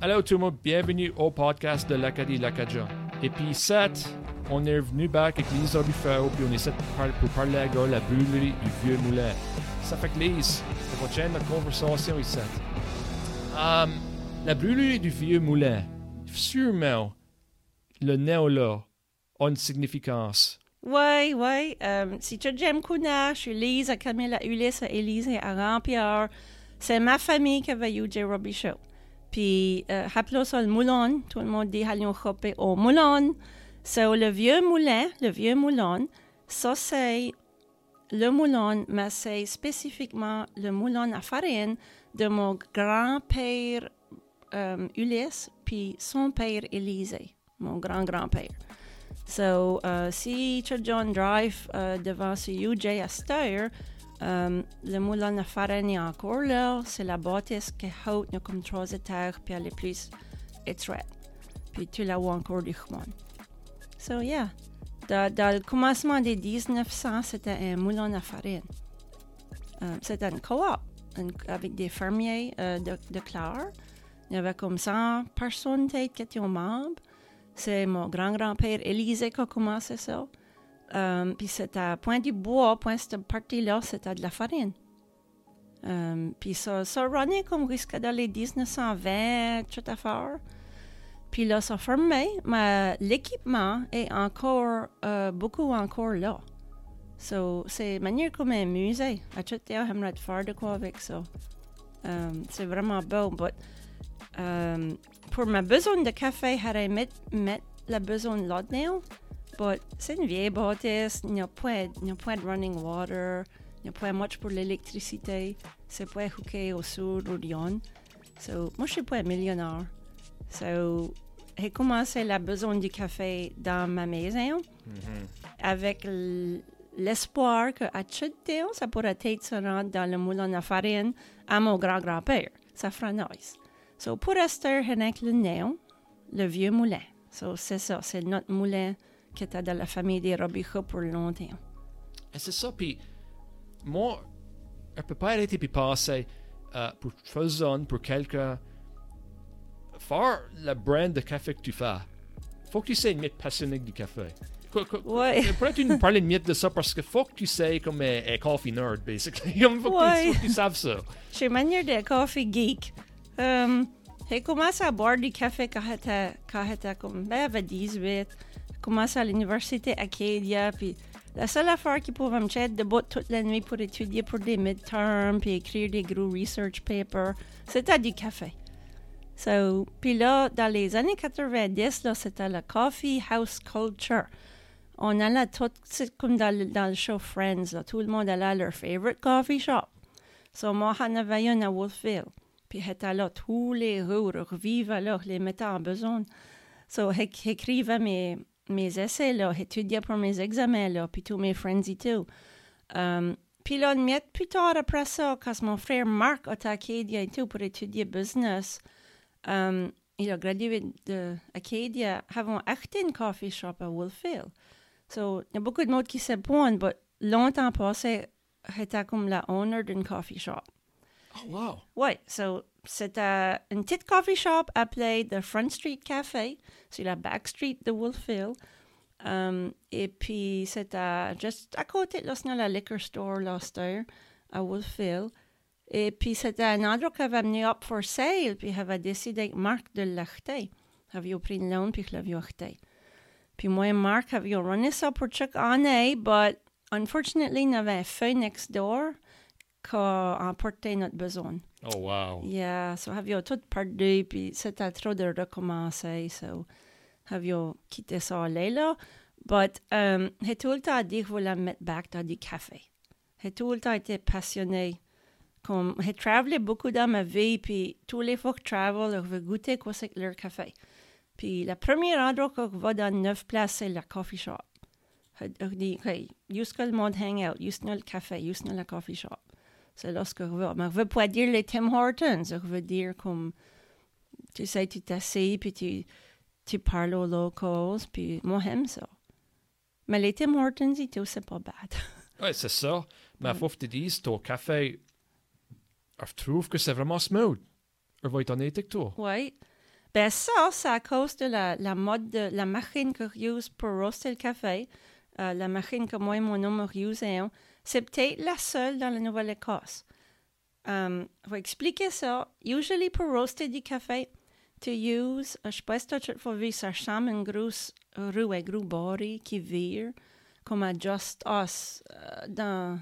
Allô tout le monde, bienvenue au podcast de l'Acadie. Et puis 7, on est venu back avec Lise Buffalo, puis on essaie de par- pour parler à la brûlerie du vieux moulin. Ça fait que Lise, c'est votre chaîne de conversation ici. Um, la brûlerie du vieux moulin, sûrement, le néo là, a une significance. Oui, oui. Euh, si tu j'aime Kuna, je suis Lise, Camille, Ulysse, à Élise et à Rampierre. C'est ma famille qui va eu Robbie Show. Puis, euh, rappelons ça le moulin. Tout le monde dit allons choper au moulin. C'est le vieux moulin, le vieux moulin. Ça, c'est le moulin, mais c'est spécifiquement le moulin à farine de mon grand-père euh, Ulysse, puis son père Élisée, mon grand-grand-père. So, uh, si John Drive uh, devant ce UJ à le moulin à farine est encore là. C'est la bâtisse qui haute, a comme trois étages, puis elle est plus étroite. Puis tu la vois encore du chemin. So, yeah. Dans, le commencement des 1900, c'était un moulin à farine. C'était une coop avec des fermiers euh, de, de Clare. Il y avait comme 100 personnes qui étaient membres. C'est mon grand-grand-père Élisée qui a commencé ça. Um, puis c'était à Point du Bois, Point cette partie-là, c'était de la farine. Um, puis ça, ça runnait comme jusqu'à dans les 1920, toute affaire. Puis là, ça fermait, mais l'équipement est encore, euh, beaucoup encore là. So, c'est manière comme un musée. À tout temps, j'aimerais faire de quoi avec ça. C'est vraiment beau, but pour ma besoin de café, j'aurais mettre mettre la besoin là-dedans. But c'est une vieille bâtisse, il n'y a pas, a pas de running water, il n'y a pas much pour l'électricité, c'est pas hooké au sud ou Lyon. So, moi, je suis pas un millionnaire. So, j'ai commencé la besoin du café dans ma maison avec l- l'espoir qu'à tout temps, ça pourrait être se rendre dans le moulin à farine à mon grand-grand-père. Ça fera nice. So, pour rester avec le néon, le vieux moulin. So, c'est ça, c'est notre moulin qui était dans la famille des Robichaux pour longtemps. Et c'est ça, puis moi, je peux pas arrêter puis penser euh, pour faisons pour quelqu'un faire la brand de café que tu fais. Faut que tu sais mettre passionné du café. Qu- qu- Ouais. Pourrais tu nous parler de de ça parce que faut que tu sais comme un, un coffee nerd, basically. faut, tu, Ouais. faut que tu saves ça. J'ai manière de coffee geek. Um, j'ai commencé à boire du café quand j'étais, comme, ben, j'avais 18. Commencé à l'université Acadia, puis la seule affaire qui pouvait me tenir debout toute la nuit pour étudier pour des midterms, puis écrire des gros research papers, c'était du café. So, puis là, dans les années 90, là, c'était la coffee house culture. On allait tout, c'est comme dans le, dans le show Friends, là, tout le monde allait à leur favorite coffee shop. So, moi, j'en avais une à Wolfville. Puis, j'étais là tous les jours, revivre là, les mettais en besoin. So, j'é- j'écrivais mes, mes essais, là, j'étudiais pour mes examens, là, puis tous mes friends et tout. Um, puis là, une plus tard après ça, quand mon frère Marc a Acadia et tout pour étudier business, um, il a gradué de Acadia, avons acheté une coffee shop à Wolfville. So, il y a beaucoup de monde qui se pointent, mais longtemps passé, j'étais comme la owner d'une coffee shop. Oh, wow. Oui, so, c'était une petite coffee shop appelée The Front Street Café, sur la back street de Wolfville. Um, et puis, c'était juste à côté là, c'est la liquor store, c'était à Wolfville. Et puis, c'était un endroit qui avait amené up for sale, puis j'avais décidé avec Marc de l'acheter. J'avais pris une loan, puis je l'avais acheté. Puis moi et Marc avions runné ça pour chaque année, but unfortunately, il y avait un feu next door qui a emporté notre besoin. Oh, wow. Yeah, so avions tout perdu, puis c'était trop de recommencer, so avions quitté ça là? But um, j'ai tout le temps dit que je voulais me mettre back dans du café. J'ai tout le temps été passionné. Comme, j'ai travaillé beaucoup dans ma vie, puis tous les fois que je travaille, je veux goûter quoi c'est que leur café. Puis le premier endroit que je vais dans neuf places, c'est la coffee shop. Je dis, OK, jusqu'à le monde hang out, jusqu'à le café, jusqu'à la coffee shop. C'est là ce que je veux. Mais je veux pas dire les Tim Hortons. Je veux dire comme, tu sais, tu t'assieds, puis tu, tu parles aux locals, puis moi, j'aime ça. Mais les Tim Hortons et tout, c'est pas bad. Ouais, c'est ça. Mais faut que tu dises, ton café, je trouve que c'est vraiment smooth. Je vais être honnête avec toi. Oui. Ben ça, c'est à cause de la, la mode de la machine que use pour roaster le café. Euh, la machine que moi et mon homme utilisons, c'est peut-être la seule dans la Nouvelle-Écosse. Um, je vais expliquer ça. Usually pour roaster du café, tu use, je sais pas si tu as vu, ça à une grosse roue, un gros body qui vire, comme à Just Us euh, dans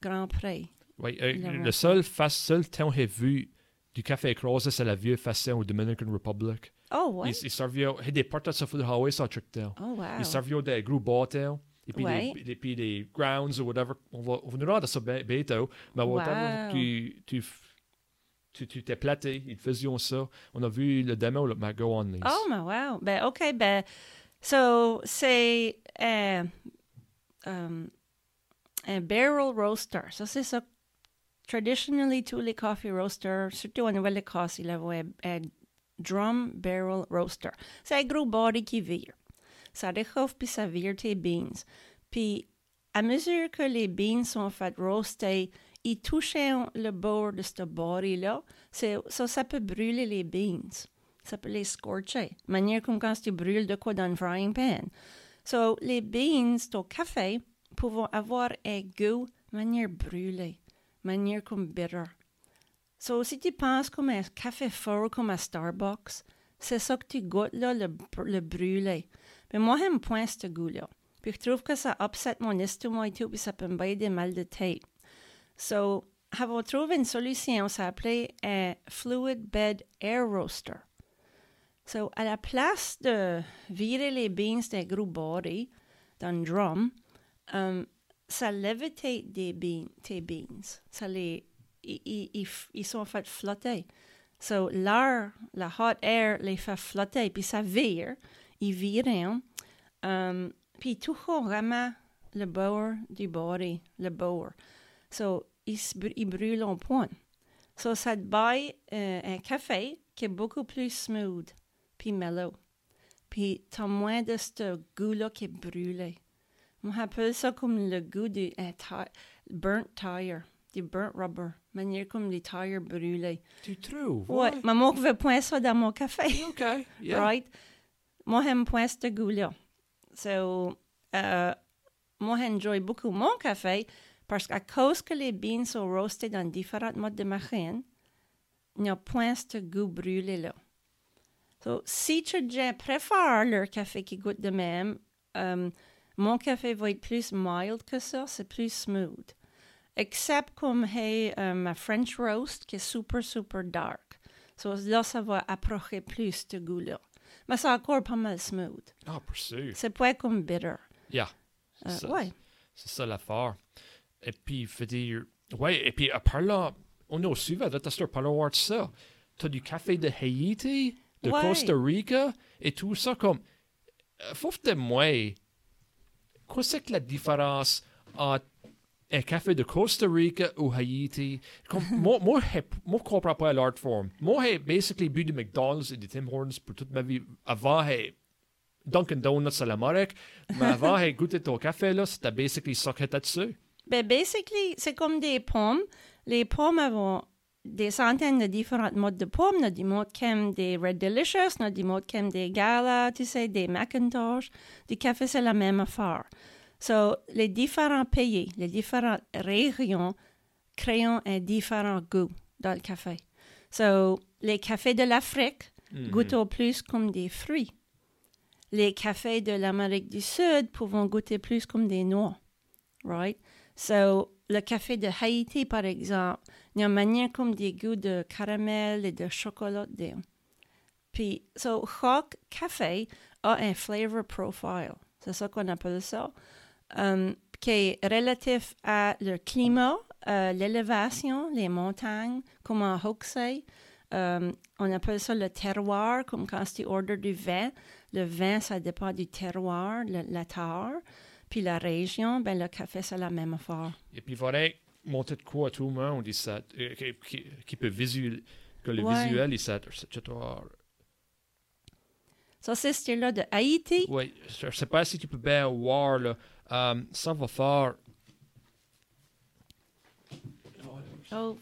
Grand Prix. Oui, euh, le seul, fa- seul temps que j'ai vu du café écrasé, c'est la vieux façon au Dominican Republic. Oh, ouais. Ils, ils servaient, il y a des portes sur le highway, ça, truc tel. Oh, wow. Ils servaient des gros bateaux. Et puis, Ouais. des grounds ou whatever. On va on va rendre ça bi- bientôt. Mais Wow. tu, tu, tu, tu t'es platé. Ils faisaient ça. On a vu le démo, le Mago on Lease. Oh, mais wow. Ben, OK, ben, so, c'est euh, um, un barrel roaster. Ça, c'est ça. Traditionally, tous les coffee roasters, surtout en Nouvelle-Écosse, ils avaient un, un drum barrel roaster. C'est un gros body qui vire. Ça réchauffe puis ça vire tes beans. Puis, à mesure que les beans sont faites roaster, ils touchent le bord de ce body-là. Ça, ça peut brûler les beans. Ça peut les scorcher. Manière comme quand tu brûles de quoi dans un frying pan. So, les beans au café peuvent avoir un goût manière brûlée, manière comme bitter. So, si tu penses comme un café fort comme à Starbucks, c'est ça que tu goûtes là, le, le brûlé. Mais moi, j'aime point ce goût-là. Puis je trouve que ça upset mon estomac et tout, puis ça peut me bailler des mal de tête. So, avons trouvé une solution, ça s'appelait un Fluid Bed Air Roaster. So, à la place de virer les beans d'un gros body dans un drum, um, ça levitate des beans, tes beans. Ça les, ils, sont fait flotter. So, l'air, la hot air les fait flotter, puis ça vire, virent, um, puis vraiment le bower du body, le bower. So, ils, ils brûlent en point. So, ça te baille euh, un café qui est beaucoup plus smooth, puis mellow. Puis, t'as moins de ce goût-là qui est brûlé. On appelle ça comme le goût du ti- burnt tire, du burnt rubber, manière comme les tires brûlés. Tu trouves? Ouais, maman veut point ça dans mon café. OK. Yeah. right? Point ce goût-là. So, euh, moi, j'enjoy beaucoup mon café parce qu'à cause que les beans sont roastés dans différents modes de machine, il n'y a point ce goût brûlé-là. So, si tu préfères leur café qui goûte de même, euh, mon café va être plus mild que ça, c'est plus smooth. Except comme hey, euh, ma French roast qui est super, super dark. So, là, ça va approcher plus ce goût-là. Mais c'est encore pas mal smooth. Ah, pour sûr. C'est pas comme bitter. Yeah. Euh, C'est ça. ouais. C'est ça l'affaire. Et puis, faut dire. Ouais, et puis, à part là, on est au suivant, là, t'as parler de ça. T'as du café de Haïti, de Ouais. Costa Rica, et tout ça, comme. euh, Faut que moi. C'est que la différence entre un café de Costa Rica ou Haïti? Comme, moi, moi, je moi, je comprends pas l'art form. Moi, j'ai basically bu du McDonald's et du Tim Hortons pour toute ma vie. Avant, j'ai Dunkin' Donuts à l'Amérique, mais avant, j'ai goûté ton café, là, c'était basically ça que t'as dessus. Ben, basically, c'est comme des pommes. Les pommes ont des centaines de différents modes de pommes. Il y a des modes aiment des Red Delicious, il y a des modes aiment des Gala, tu sais, des Macintosh. Du café, c'est la même affaire. So, les différents pays, les différentes régions créent un différent goût dans le café. So, les cafés de l'Afrique goûtent au plus comme des fruits. Les cafés de l'Amérique du Sud pouvons goûter plus comme des noix. Right? So, le café de Haïti, par exemple, il y a manière comme des goûts de caramel et de chocolat dedans. Puis, so, chaque café a un flavor profile. C'est ça qu'on appelle ça. Um, qui est relatif à le climat, euh, l'élévation, les montagnes, comme en Hoxie. Um, on appelle ça le terroir, comme quand tu ordres du vin. Le vin, ça dépend du terroir, le- la terre. Puis la région, ben le café, c'est la même affaire. Et puis, il faudrait monter de quoi à tout le monde, on dit ça, euh, qui, qui, qui peut visuel, que le Ouais. visuel, il toi. Ça, c'est ce style-là de Haïti. Oui, je ne sais pas si tu peux bien voir, là, Um, ça va faire. Oh.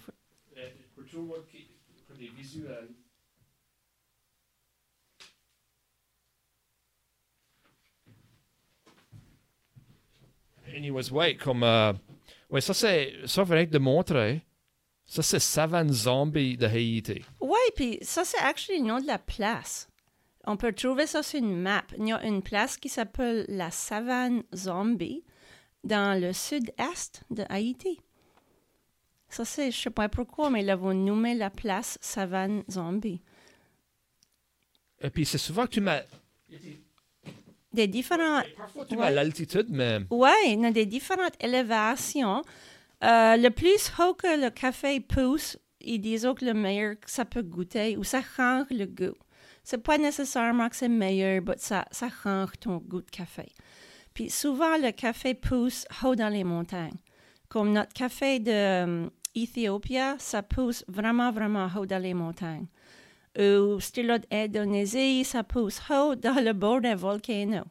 Anyways, ouais, comme. Euh, ouais, ça, c'est. Ça va être de montrer. Ça, c'est Savane Zombie de Haïti. Ouais, puis ça, c'est actually le de la place. On peut trouver ça sur une map. Il y a une place qui s'appelle la Savane Zombie dans le sud-est de Haïti. Ça, c'est, je sais pas pourquoi, mais ils l'ont nommé la place Savane Zombie. Et puis, c'est souvent que tu mets. Des différents Parfois, tu Ouais. mets l'altitude, mais. Oui, il y a des différentes élévations. Euh, le plus haut que le café pousse, ils disent que le meilleur que ça peut goûter ou ça change le goût. C'est pas nécessairement que c'est meilleur, mais ça, ça change ton goût de café. Puis souvent, le café pousse haut dans les montagnes. Comme notre café de euh, Éthiopie, ça pousse vraiment, vraiment haut dans les montagnes. Ou stylo d'Indonésie, ça pousse haut dans le bord d'un volcano.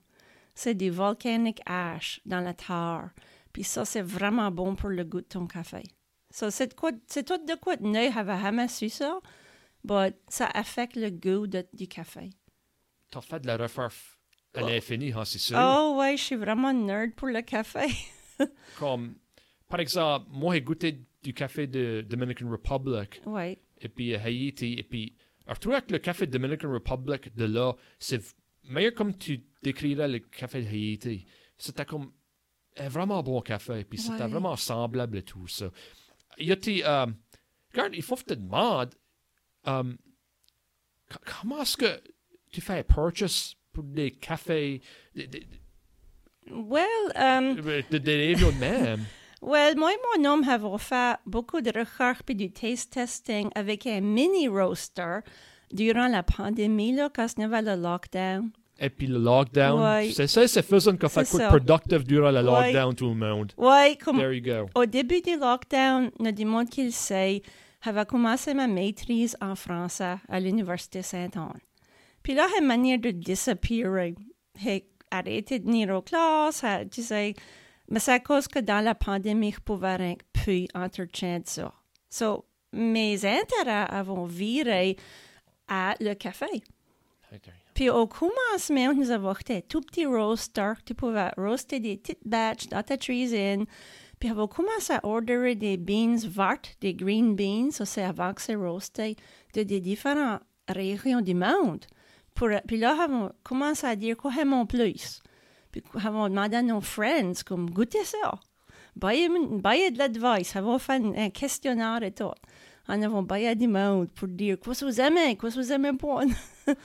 C'est du volcanic ash dans la terre. Puis ça, c'est vraiment bon pour le goût de ton café. So, c'est tout de quoi neuf, j'avais jamais su ça, mais ça affecte le goût de- du café. T'as fait de la refaire à l'infini, hein, c'est sûr. Oh ouais, je suis vraiment nerd pour le café. Comme, par exemple, moi, j'ai goûté du café de Dominican Republic, ouais. et puis à Haïti, et puis. Alors, je trouvais que le café de Dominican Republic de là, c'est meilleur comme tu décrirais le café de Haïti. C'était comme un vraiment bon café, puis c'était Ouais. vraiment semblable et tout ça. Il y a des. euh, regarde, il faut que tu te demandes c- comment est-ce que tu fais un purchase pour des cafés, des, des, Well, um, des, des, des réunions de même? well, moi et mon homme avons fait beaucoup de recherches et du taste testing avec un mini roaster durant la pandémie, là, quand il y avait le lockdown. Et puis le lockdown. Ouais. C'est ça, c'est faisant qu'on fait quoi productive durant le lockdown, tout le monde. Ouais, comme There you go. Au début du lockdown, il y a du monde qui le sait, j'avais commencé ma maîtrise en français à l'Université Saint-Anne. Puis là, une manière de disappearer. J'ai arrêté de venir aux classes, j'ai- tu sais, mais c'est à cause que dans la pandémie, je pouvais rien plus entretenir ça. So, mes intérêts avons viré à le café. Puis au commencement, nous avons acheté tout petit roaster. Tu pouvais roaster des petites batches dans ta cuisine. Puis on va commencer à ordonner des beans vertes, des green beans, ça c'est avant que c'est roasté, de des différentes régions du monde. Pour, puis là, on va commencer à dire quoi aimons plus. Puis on va demander à nos friends, comme goûtez ça. Baillez baillez de l'advice, on va faire un, un questionnaire et tout. On va bailler du monde pour dire quoi vous aimez, quoi vous aimez pas.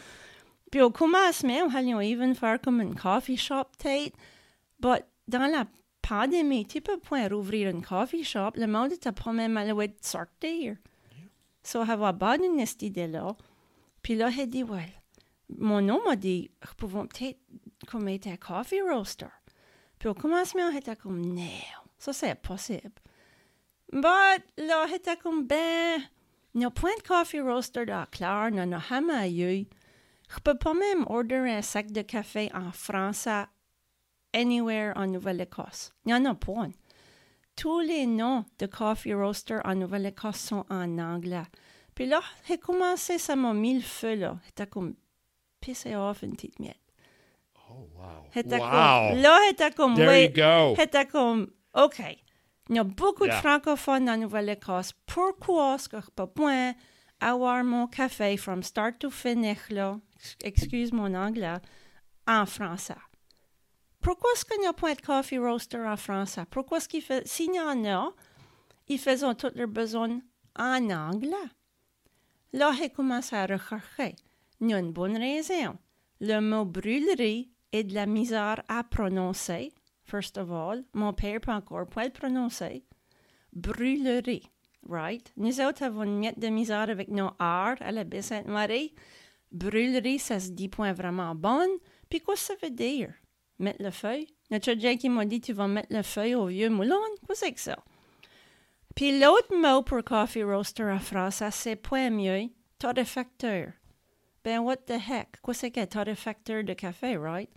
Puis au commencement, on allait even faire comme une coffee shop tête. Mais dans la pandémie, tu peux point rouvrir une coffee shop. Le monde était pas même de sortir. So, j'avais abandonné cette idée-là. Puis là, j'ai dit, well, mon homme m'a dit, nous pouvons peut-être comme être un coffee roaster. Puis au commencement, j'étais comme, non, ça c'est impossible. Mais là, j'étais comme, ben, il n'y a point de coffee roaster dans Claire, il n'y a jamais eu. Je peux pas même ordonner un sac de café en français anywhere en Nouvelle-Écosse. Il n'y en a pas. Tous les noms de coffee roaster en Nouvelle-Écosse sont en anglais. Puis là, j'ai commencé, ça m'a mis le feu, là. J'étais comme pissé off une petite miette. Oh, wow. J'étais wow. comme, là, j'étais comme, There oui. you go. J'étais comme, OK. Il y a beaucoup Yeah. de francophones en Nouvelle-Écosse. Pourquoi est-ce que je peux point avoir mon café from start to finish, là, excuse mon anglais, en français? Pourquoi est-ce qu'il n'y a point de coffee roaster en français? Pourquoi est-ce qu'il fait, s'il y en a, ils font tous leurs besoins en anglais? Là, j'ai commencé à rechercher. Il y a une bonne raison. Le mot brûlerie est de la misère à prononcer. First of all, mon père peut encore pas le prononcer. Brûlerie, right? Nous autres avons une miette de misère avec nos R à la baie Sainte-Marie. Brûlerie, ça se dit point vraiment bonne. Puis quoi ça veut dire? Mettre le feu? Notre qui m'a dit tu vas mettre le feu au vieux moulin? Quoi c'est que ça? Puis l'autre mot pour coffee roaster en français, c'est point mieux, torréfacteur. Ben, what the heck? C'est qu'un torréfacteur de café, right?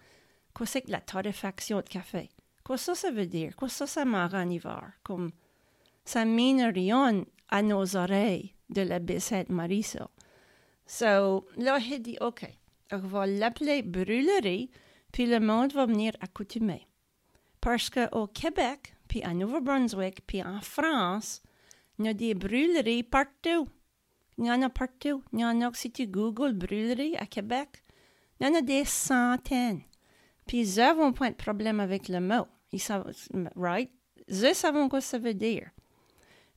C'est que la torréfaction de café? Quoi ça, ça veut dire? Quoi ça, ça m'en en hiver? Comme, ça mine rien à nos oreilles de la baie Sainte-Marie, ça. So, là, j'ai dit, OK, on va l'appeler brûlerie, puis le monde va venir accoutumer. Parce qu'au Québec, puis à Nouveau-Brunswick, puis en France, il y a des brûleries partout. Il y en a partout. Il y en a, si tu googles brûlerie à Québec, il y en a des centaines. Puis ils n'ont pas de problème avec le mot. Ils savent, right? Ils savent quoi ça veut dire.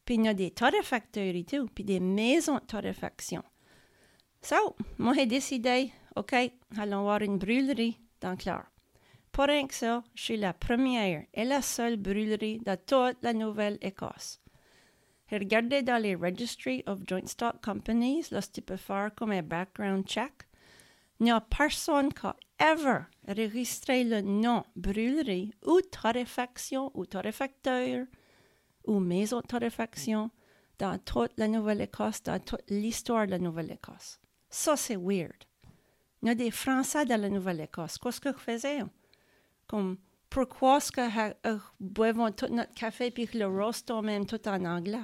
Puis il y a des torréfacteurs et tout, puis des maisons de torréfaction. So, moi j'ai décidé, OK, allons voir une brûlerie dans Clare. Pour rien que ça, je la première et la seule brûlerie de toute la Nouvelle-Écosse. J'ai regardé dans les Registry of Joint Stock Companies, tu peux faire comme un background check. Il n'y a personne qui a ever enregistré le nom brûlerie ou torréfaction ou torréfacteur ou maison de dans toute la Nouvelle-Écosse, dans toute l'histoire de la Nouvelle-Écosse. Ça, c'est weird. Il y a des Français dans la Nouvelle-Écosse. Qu'est-ce que faisaient? Comme, pourquoi est-ce que boivons tout notre café puis le rosto même tout en anglais?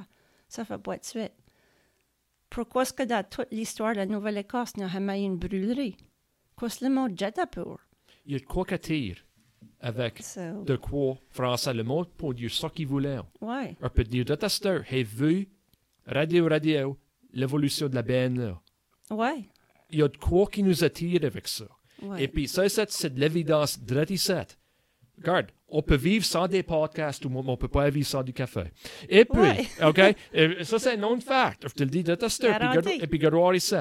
Ça fait pas de suite. Pourquoi est-ce que dans toute l'histoire de la Nouvelle-Écosse, il y a jamais une brûlerie? Qu'est-ce que le mot jetta pour? Il y a de quoi avec So, de quoi français le mot pour dire ce qu'il voulait. ouais. On peut dire de tester, j'ai vu, radio, radio, l'évolution de la BN là. Ouais. Il y a de quoi qui nous attire avec ça. Ouais. Et puis ça, c'est c'est de l'évidence drette Regarde, on peut vivre sans des podcasts ou on peut pas vivre sans du café. Et puis, Ouais. OK, et ça c'est un non fact. Je te le dis de regarde- Et puis ici.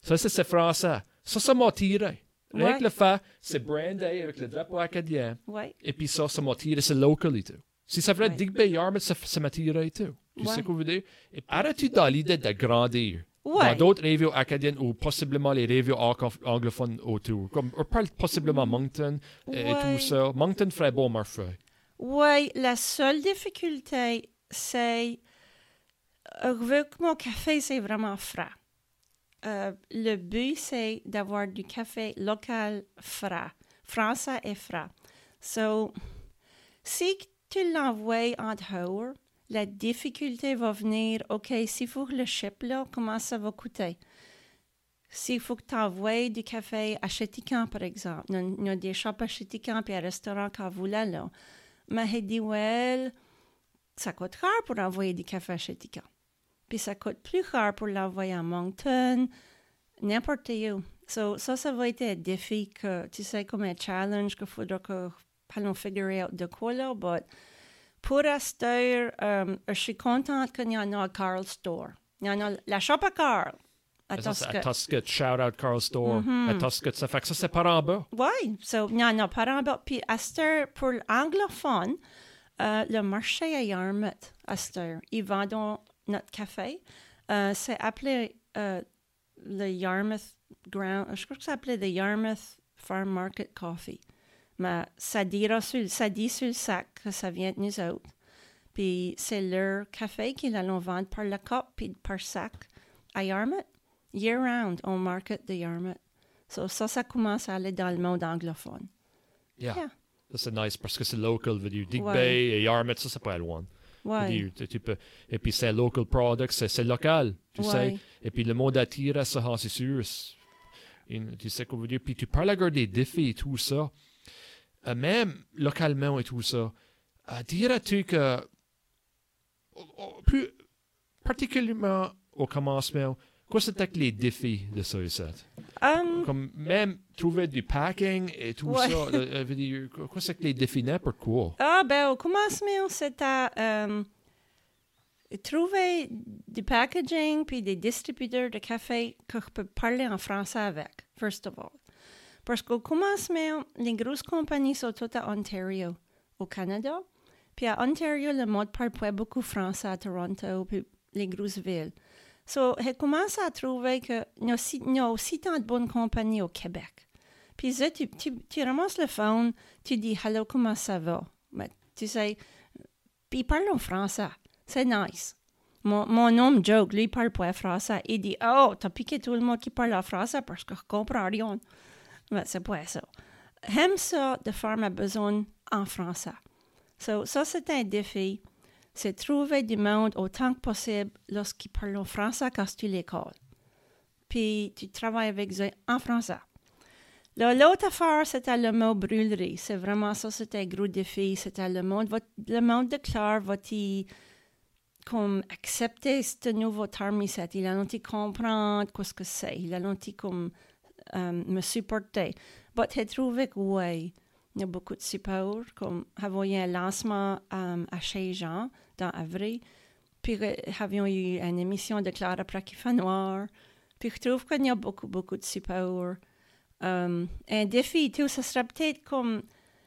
Ça, c'est c'est français. Ça, ça m'a tiré. Rien que le fait, c'est brandé avec le drapeau acadien. Ouais. Et puis ça, ça m'a tiré, c'est local et tout. Si ça ferait Ouais. Digby Yarmouth, ça, ça m'a tiré et tout. Tu sais quoi je veux dire? Et arrête-tu dans l'idée de grandir? Dans Ouais. d'autres régions acadiennes ou possiblement les anglo- anglophones autour? Comme, on parle possiblement Moncton et, et Ouais. tout ça. Moncton ferait beau marché. Oui, la seule difficulté, c'est euh, vu que mon café, c'est vraiment frais. Euh, le but, c'est d'avoir du café local frais, français et frais. So, si tu l'envoies en dehors, la difficulté va venir, OK, faut que le ship, là, comment ça va coûter? S'il faut que tu du café à Chétican, par exemple, il y a- des shops à Chétican puis un restaurant qu'à voulait, là. Mais j'ai dit, well, ça coûte cher pour envoyer du café à Chétican. Puis ça coûte plus cher pour l'envoyer à Moncton, n'importe où. So, ça, ça va être un défi que, tu sais, comme un challenge qu'il faudra que allons figure out de quoi là. But pour rester, um, je suis contente qu'il y en a à Carl Store. Il y en a la shop à Carl. À Tosca. À Tuscott, shout out Carl Store. Mhm. À Tuscott, ça fait que ça, c'est par en bas. Oui, so, il y en a par en bas. Puis, pour l'anglophone, euh, le marché à Yarmouth, heure, ils vendent notre café. Euh, c'est appelé euh, le Yarmouth Ground, je crois que c'est appelé le Yarmouth Farm Market Coffee. Mais ça, dira sur, ça dit sur le sac que ça vient de nous autres. Puis c'est leur café qu'ils allons vendre par la cup puis par sac à Yarmouth. Year round, on market de Yarmouth. So, ça, ça commence à aller dans le monde anglophone. Yeah. Yeah. Ça, c'est nice parce que c'est local. Dire, Digby Ouais. et Yarmouth, ça, c'est pas loin. Ouais. dire, tu- tu peux- Et puis c'est local product, c'est local, tu sais. Et puis le monde attire à ça, c'est sûr. Une- Tu sais qu'on veut dire. Puis tu parles encore des défis et tout ça. Euh, même localement et tout ça. Euh, Dirais-tu que, plus particulièrement au commencement, quoi c'était que les défis de ça et ça? Um, Comme même trouver du packing et tout Ouais. ça. euh, euh, dire, quoi c'est que les défis n'importe quoi? ah, ben, au commencement, c'était euh, trouver du packaging puis des distributeurs de café que je peux parler en français avec, first of all. Parce qu'au commencement, les grosses compagnies sont toutes à Ontario, au Canada. Puis à Ontario, le monde parle pas beaucoup français à Toronto, puis les grosses villes. So, j'ai commencé à trouver qu'il y, a aussi- y a aussi tant de bonnes compagnies au Québec. Puis tu, tu, tu ramasses le phone, tu dis « Hello, comment ça va? » Mais tu sais, ils parlent en français. C'est nice. Mon, mon homme joke, lui, parle pas français. Il dit « Oh, t'as piqué tout le monde qui parle français parce que je comprends rien. » C'est pas ça. J'aime ça de faire ma besoin en français. So, ça, c'est un défi. C'est trouver du monde autant que possible lorsqu'ils parlent en français quand tu l'école. Puis tu travailles avec eux en français. L'autre affaire, c'était le mot brûlerie. C'est vraiment ça, c'était un gros défi. C'était le monde, le monde de Claire va-t-il comme accepter ce nouveau terme? Il a t comprendre ce que c'est? Il a t comme euh, me supporter? Mais j'ai trouvé oui, il y a beaucoup de support. Comme eu un lancement euh, à chez Jean dans avril. Puis euh, avions eu une émission de Claire après qui fait noir. Puis je trouve qu'il y a beaucoup, beaucoup de support. Um, un défi, tout, ça serait peut-être comme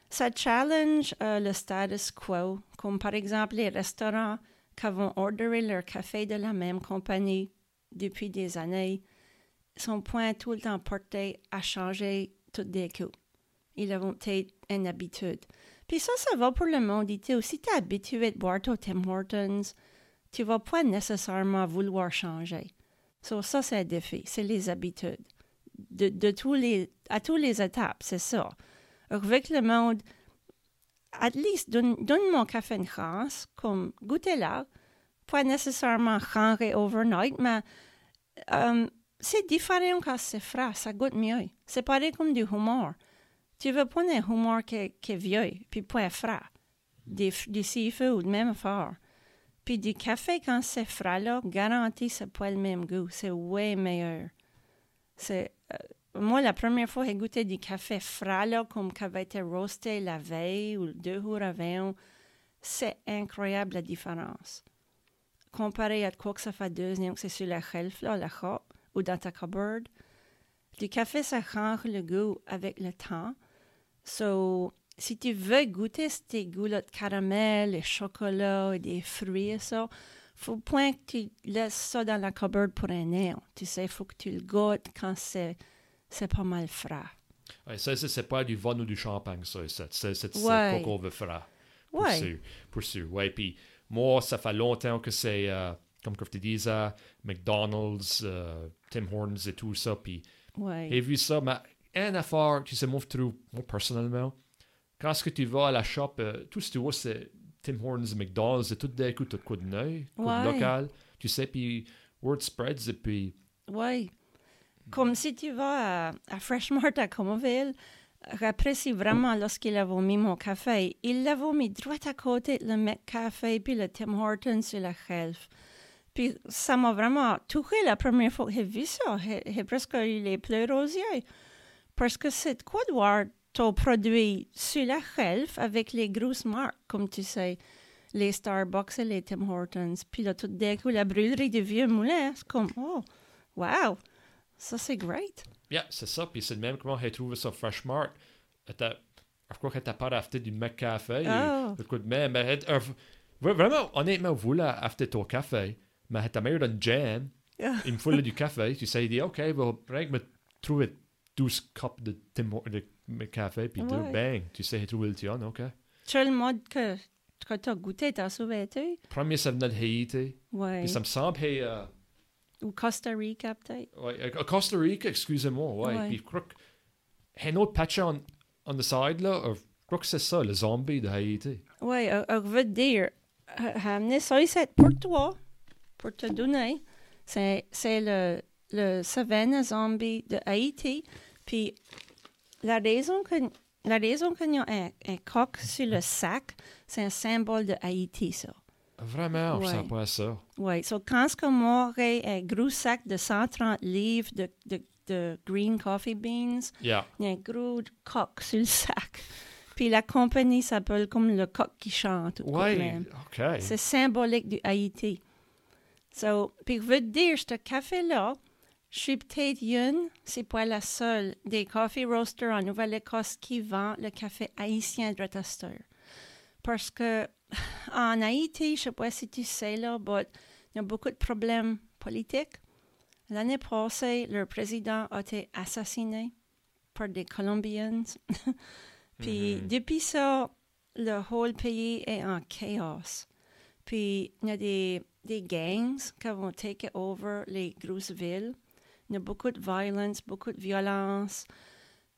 ça challenge euh, le status quo, comme par exemple les restaurants qui vont ordonner leur café de la même compagnie depuis des années sont point tout le temps portés à changer tout des coups. Ils ont peut-être une habitude. Puis ça, ça va pour le monde. Et tout. Si tu es habitué de boire ton Tim Hortons, tu vas pas nécessairement vouloir changer. So, ça, c'est un défi. C'est les habitudes de, de tous les, à toutes les étapes, c'est ça. Avec le monde, at least, donne, donne mon café une chance, comme goûtez-la, pas nécessairement changer overnight, mais euh, c'est différent quand c'est frais, ça goûte mieux. C'est pareil comme du humour. Tu veux pas un humour qui, est vieux, puis pas frais. Des, du seafood, même fort. Puis du café, quand c'est frais, là, garanti, c'est pas le même goût. C'est way meilleur. C'est, euh, moi, la première fois, j'ai goûté du café frais, là, comme qui avait été roasté la veille ou deux jours avant. C'est incroyable la différence. Comparé à quoi que ça fait deux ans que c'est sur la shelf, là, la shop, ou dans ta cupboard. Du café, ça change le goût avec le temps. So, si tu veux goûter ces goûts-là de caramel, et chocolat et des fruits et ça, faut point que tu laisses ça dans la cupboard pour un an. Tu sais, il faut que tu le goûtes quand c'est, c'est pas mal frais. Ouais, ça, ça, c'est pas du vin ou du champagne, ça. C'est c'est- qu'on veut faire. Pour Ouais. sûr. Pour sûr. Ouais, puis moi, ça fait longtemps que c'est, euh, comme que tu disais, McDonald's, euh, Tim Hortons et tout ça. Puis Ouais. j'ai vu ça, mais une affaire, tu sais, moi, je trouve, moi, personnellement, quand que tu vas à la shop, euh, tout ce que tu vois, c'est Tim Hortons, McDonald's, et tout d'un coup, as de quoi de Ouais. local, tu sais, puis word spreads, et puis, Oui. Comme si tu vas à, à Fresh Mart à Comoville, j'apprécie vraiment lorsqu'ils avaient mis mon café. Ils l'avaient mis droit à côté le McCafé puis le Tim Hortons sur la shelf. Puis ça m'a vraiment touché la première fois que j'ai vu ça. J'ai presque eu les pleurs aux yeux. Parce que c'est quoi de voir ton produit sur la shelf avec les grosses marques, comme tu sais, les Starbucks et les Tim Hortons. Puis là, tout d'un coup, la brûlerie du Vieux Moulin, c'est comme, oh, wow, ça c'est great. yeah, c'est ça, puis c'est même comment j'ai trouvé ça Fresh Mart. Je crois que t'as pas acheté du McCafé, Oh. même, mais v- vraiment, honnêtement, vous, là, acheter ton café, mais t'as meilleur d'un jam, Ah. me faut là du café, tu sais, il dit, OK, bon, rien que me trouver 12 cups de Tim Hor- de McCafé, puis deux, Ouais. bang, tu sais, j'ai trouvé le tien, OK. Tu as le mode que, que tu as goûté, t'as sauvé-tu? Premier, ça venait de Haïti, Oui. puis ça me semble, hey, euh, Ou Costa Rica, peut-être. ouais, euh, Costa Rica, excusez-moi, ouais, Ouais. puis je crois que, j'ai un autre patch on, on the side, là, euh, je crois que c'est ça, le zombie de Haïti. Oui, je veux dire, euh, amener ça ici pour toi, pour te donner. C'est c'est le, le Savannah Zombie de Haïti. Puis la raison que la raison qu'il y a un, un coq sur le sac, c'est un symbole de Haïti, ça. Vraiment, je Ouais. sais pas ça. Oui, so quand ce que moi j'ai un gros sac de 130 livres de, de, de green coffee beans, Yeah. il y a un gros coq sur le sac. Puis la compagnie s'appelle comme le coq qui chante. ou quoi de Ouais, même. OK. C'est symbolique du Haïti. So, puis je veux te dire, ce café-là, je suis peut-être une, c'est pas la seule, des coffee roasters en Nouvelle-Écosse qui vend le café haïtien de Rochester. Parce que en Haïti, je sais pas si tu sais là, but il y a beaucoup de problèmes politiques. L'année passée, le président a été assassiné par des Colombiens. Puis Mhm. depuis ça, le whole pays est en chaos. Puis il y a des, des gangs qui vont take over les grosses villes. Il y a beaucoup de violence, beaucoup de violence.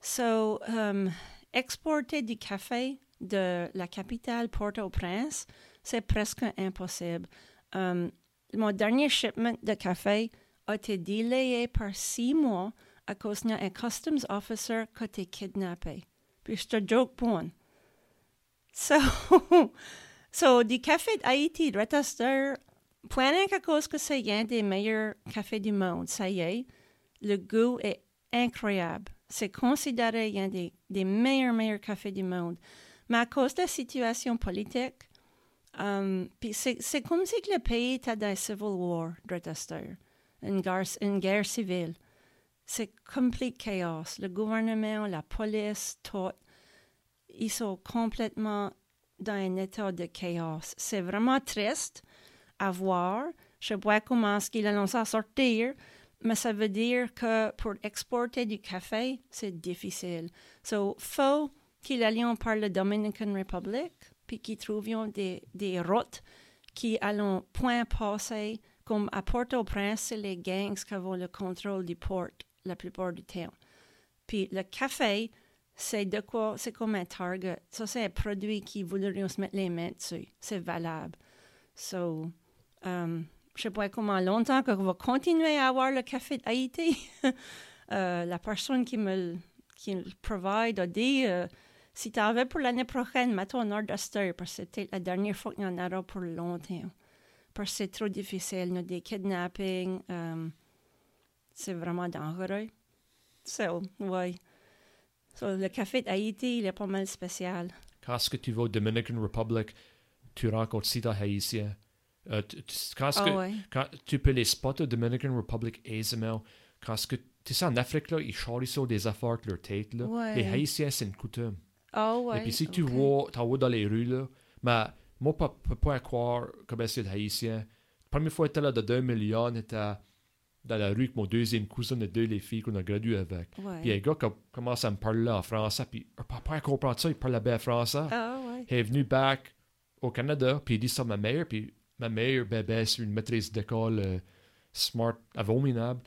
So, um, exporter du café de la capitale Port-au-Prince, c'est presque impossible. Um, mon dernier shipment de café a été delayé par six mois à cause d'un un customs officer qui a été kidnappé. Puis je te joke bon. So, so, du café d'Haïti, Retester, point à cause que c'est un des meilleurs cafés du monde, ça y est, le goût est incroyable. C'est considéré un des, des meilleurs, meilleurs cafés du monde. Mais à cause de la situation politique, um, c'est comme si le pays était dans un civil war, Retester, une guerre, une guerre civile. C'est complete chaos. Le gouvernement, la police, tout, ils sont complètement dans un état de chaos. C'est vraiment triste à voir. Je vois comment est-ce qu'il à sortir, mais ça veut dire que pour exporter du café, c'est difficile. So, faut qu'il allions par la Dominican Republic, puis qu'ils trouvions des, des routes qui allons point passer, comme à Port-au-Prince, les gangs qui ont le contrôle du port la plupart du temps. Puis le café, c'est de quoi, c'est comme un target. Ça, c'est un produit qui voudrions se mettre les mains dessus. C'est valable. So, um, je sais pas comment longtemps qu'on va continuer à avoir le café d'Haïti. euh, la personne qui me qui le provide a dit, euh, si tu avais pour l'année prochaine, mets-toi en ordre parce que c'était la dernière fois qu'il y en aura pour longtemps. Parce que c'est trop difficile. A des kidnappings. C'est vraiment dangereux. So, ouais. So, le café d'Haïti, il est pas mal spécial. Quand que tu vas au Dominican Republic, tu rencontres si t'es haïtien. Euh, tu- tu- quand Ah que ouais. quand tu peux les spotter au Dominican Republic aisément, quand est-ce que tu sais en Afrique là, ils choisissent des affaires avec leur tête là. Ouais. Les haïtiens c'est une coutume. Oh, ouais. Et puis si tu vois, t'en vois dans les rues là, mais moi pas peux pas croire comme c'est haïtien. La première fois que j'étais là de 2 millions, dans la rue avec mon deuxième cousin de deux les filles qu'on a gradué avec. Ouais. Puis un gars commencé à me parler là en français, puis papa à comprendre ça, il parlait bien français. Ah, ouais. Il est venu back au Canada, puis il dit ça à ma mère, puis ma mère, bébé, c'est une maîtrise d'école euh, smart, abominable,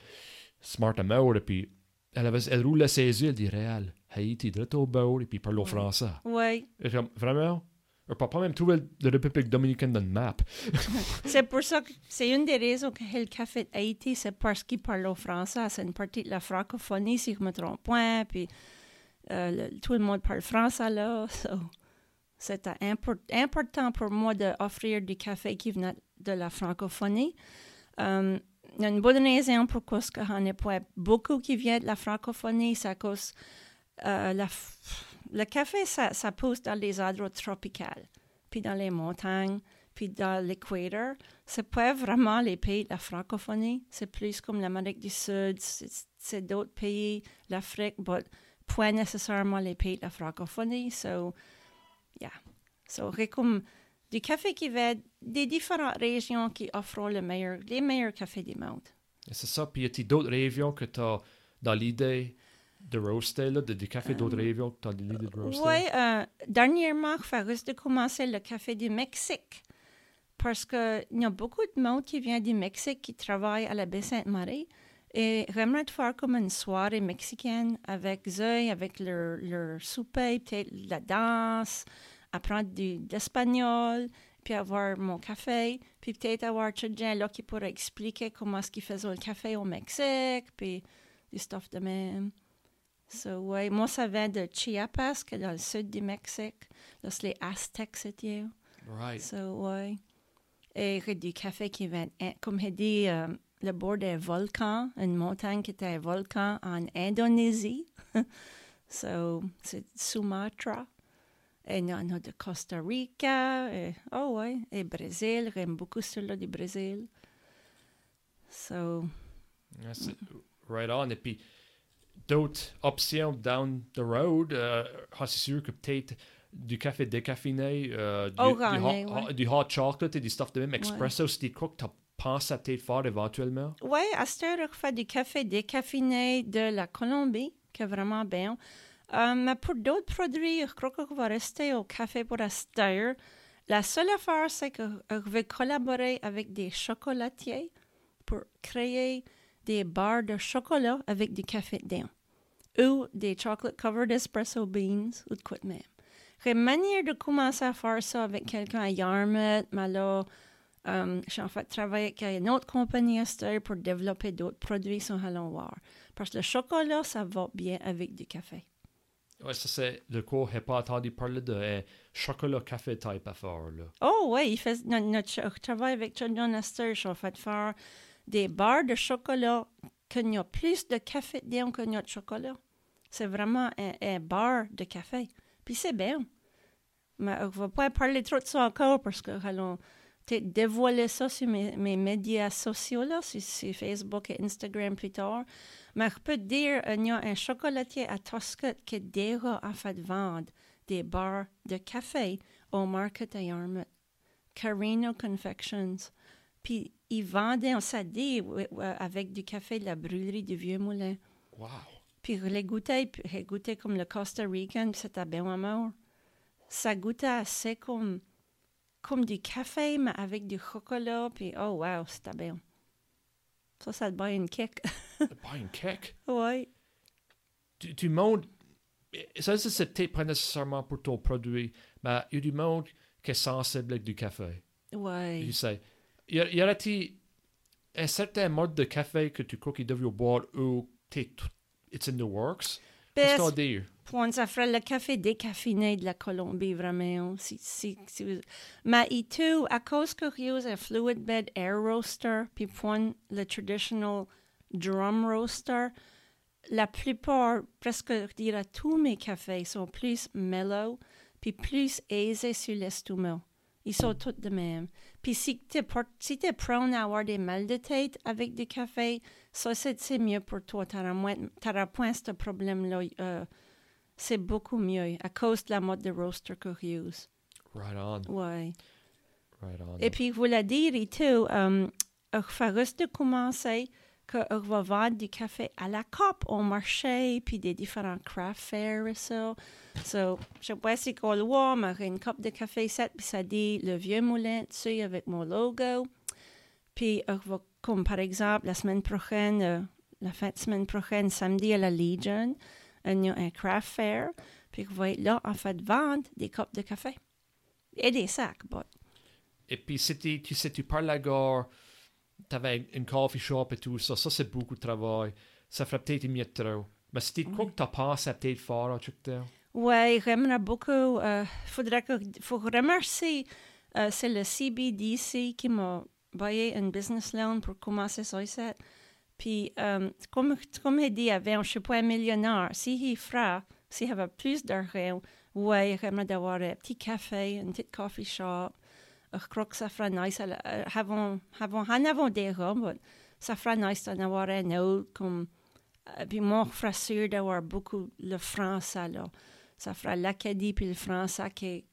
smart à mort, et puis elle, avait, elle roulait ses yeux, elle dit réel, Haïti, direct au bord, et puis il parle au Ouais. français. Ouais. Et comme, vraiment? Le papa même trouvé la République dominicaine dans le map. C'est pour ça que c'est une des raisons que le café d'Haïti, c'est parce qu'il parle français. C'est une partie de la francophonie, si je me trompe pas. Puis euh, tout le monde parle français là. So, import- important pour moi d'offrir du café qui venait de la francophonie. Um, une bonne raison pourquoi qu'on n'a pas beaucoup qui vient de la francophonie, c'est à cause euh, la le café, ça, pousse dans les endroits tropicaux, puis dans les montagnes, puis dans l'équateur. C'est pas vraiment les pays de la francophonie, c'est plus comme l'Amérique du Sud, c'est d'autres pays, l'Afrique, mais pas nécessairement les pays de la francophonie. So, yeah. So, comme du café qui va des différentes régions qui offrent les meilleurs cafés du monde. C'est ça, puis y a-t-il d'autres régions que tu as dans l'idée de roaster, là, de, des cafés tu as l'idée de roaster? Oui, euh, dernièrement, il risque de commencer le café du Mexique. Parce qu'il y a beaucoup de monde qui vient du Mexique qui travaille à la baie Sainte-Marie. Et j'aimerais faire comme une soirée mexicaine avec eux, avec leur, leur souper, peut-être la danse, apprendre du, de l'espagnol, puis avoir mon café, puis peut-être avoir quelqu'un là qui pourrait expliquer comment est-ce qu'ils faisaient le café au Mexique, puis du stuff de même. So, ouais, moi, ça vient de Chiapas, qui est dans le sud du Mexique. Là, c'est les Aztecs, c'était. Right. So, ouais. Et du café qui vient, hein, comme j'ai dit, euh, le bord d'un volcan, une montagne qui était un volcan en Indonésie. so, c'est Sumatra. Et y en a de Costa Rica. Et, oh, ouais. Et Brésil. J'aime beaucoup celui-là du Brésil. So, right on. Et puis, d'autres options down the road, euh, ah, c'est sûr que peut-être du café décaféiné, euh, du, Oh, du, hot, ouais. hot- du hot chocolate et du stuff de même expresso, des quoi que tu pensé à peut-être faire éventuellement? Oui, à cette heure, on fait du café décaféiné de la Colombie, qui est vraiment bien. Euh, mais pour d'autres produits, je crois qu'on va rester au café pour cette heure. La seule affaire, c'est que je vais collaborer avec des chocolatiers pour créer des barres de chocolat avec du café dedans. Ou des chocolate covered espresso beans ou de quoi de même. Une manière de commencer à faire ça avec quelqu'un à Yarmouth, mais là, Euh, j'ai en fait travaillé avec une autre compagnie à pour développer d'autres produits sur Allons voir. Parce que le chocolat, ça va bien avec du café. Ouais, ça c'est le cours, j'ai pas entendu parler de euh, chocolat café type affaire, là. Oh, oui, il fait notre, notre travail avec John Astor, j'ai en fait faire des barres de chocolat qu'il y a plus de café dedans qu'il y a de chocolat. C'est vraiment un, bar de café. Puis c'est bien. Mais on ne va pas parler trop de ça encore parce que allons dévoiler ça sur mes, mes médias sociaux, là, sur, Facebook et Instagram plus tard. Mais je peux dire qu'il y a un chocolatier à Toscott qui déjà a fait vendre des bars de café au Market à Yarmouth. Carino Confections. Puis ils vendaient, on s'est dit, avec du café de la brûlerie du Vieux Moulin. Wow! Puis goûté, puis j'ai goûté comme le Costa Rican, c'était bien à mort. Ça goûtait assez comme, comme du café, mais avec du chocolat, puis oh wow, c'était bien. Ça, ça te bat une te bat une kick? Oui. Du, du monde, ça, c'est peut-être pas nécessairement pour ton produit, mais il y a du monde qui est sensible avec du café. Oui. Tu sais, y, y aurait-il un certain mode de café que tu crois qu'il devrait boire ou it's in the works? Qu'est-ce que dire? Point, ça ferait le café décaffiné de la Colombie, vraiment. Si, si, si vous... Mais et tout, à cause que use un fluid bed air roaster, puis point, le traditional drum roaster, la plupart, presque dirais tous mes cafés sont plus mellow, puis plus aisés sur l'estomac. Ils sont tous de même. Puis si tu es, si es prone à avoir des mal de tête avec du café, ça c'est mieux pour toi. Tu n'auras point ce problème-là. Euh, c'est beaucoup mieux à cause de la mode de roaster que use. Right on. Ouais. Right on. Et puis, vous le dire et tout, um, de commencer je vais vendre du café à la coupe au marché, puis des différents craft fairs et ça. So, je qu'on le voit, mais une coupe de café set, puis ça dit le vieux moulin dessus avec mon logo. Puis, je vais, comme par exemple, la semaine prochaine, euh, la fin de semaine prochaine, samedi à la Legion, y a un craft fair, puis vais être là, en fait, vendre des copes de café. Et des sacs, but. Et puis, tu sais, tu parles à gare, tu avais une coffee shop et tout ça, ça c'est beaucoup de travail. Ça ferait peut-être mieux trop. Mais si tu crois que tu as pensé peut-être fort en truc Oui, j'aimerais beaucoup. Euh, faudrait que, faut remercier, euh, c'est le CBDC qui m'a payé un business loan pour commencer ça ici. Puis, euh, comme, comme il dit avant, je ne suis pas un millionnaire. S'il fera, s'il avait plus d'argent, oui, j'aimerais d'avoir un petit café, un petit coffee shop. Je crois que ça fera nice. Avant, avant, en avant déjà, mais ça fera nice d'en avoir un autre. Comme, euh, puis d'avoir beaucoup le français. Là. Ça fera l'Acadie puis le français qui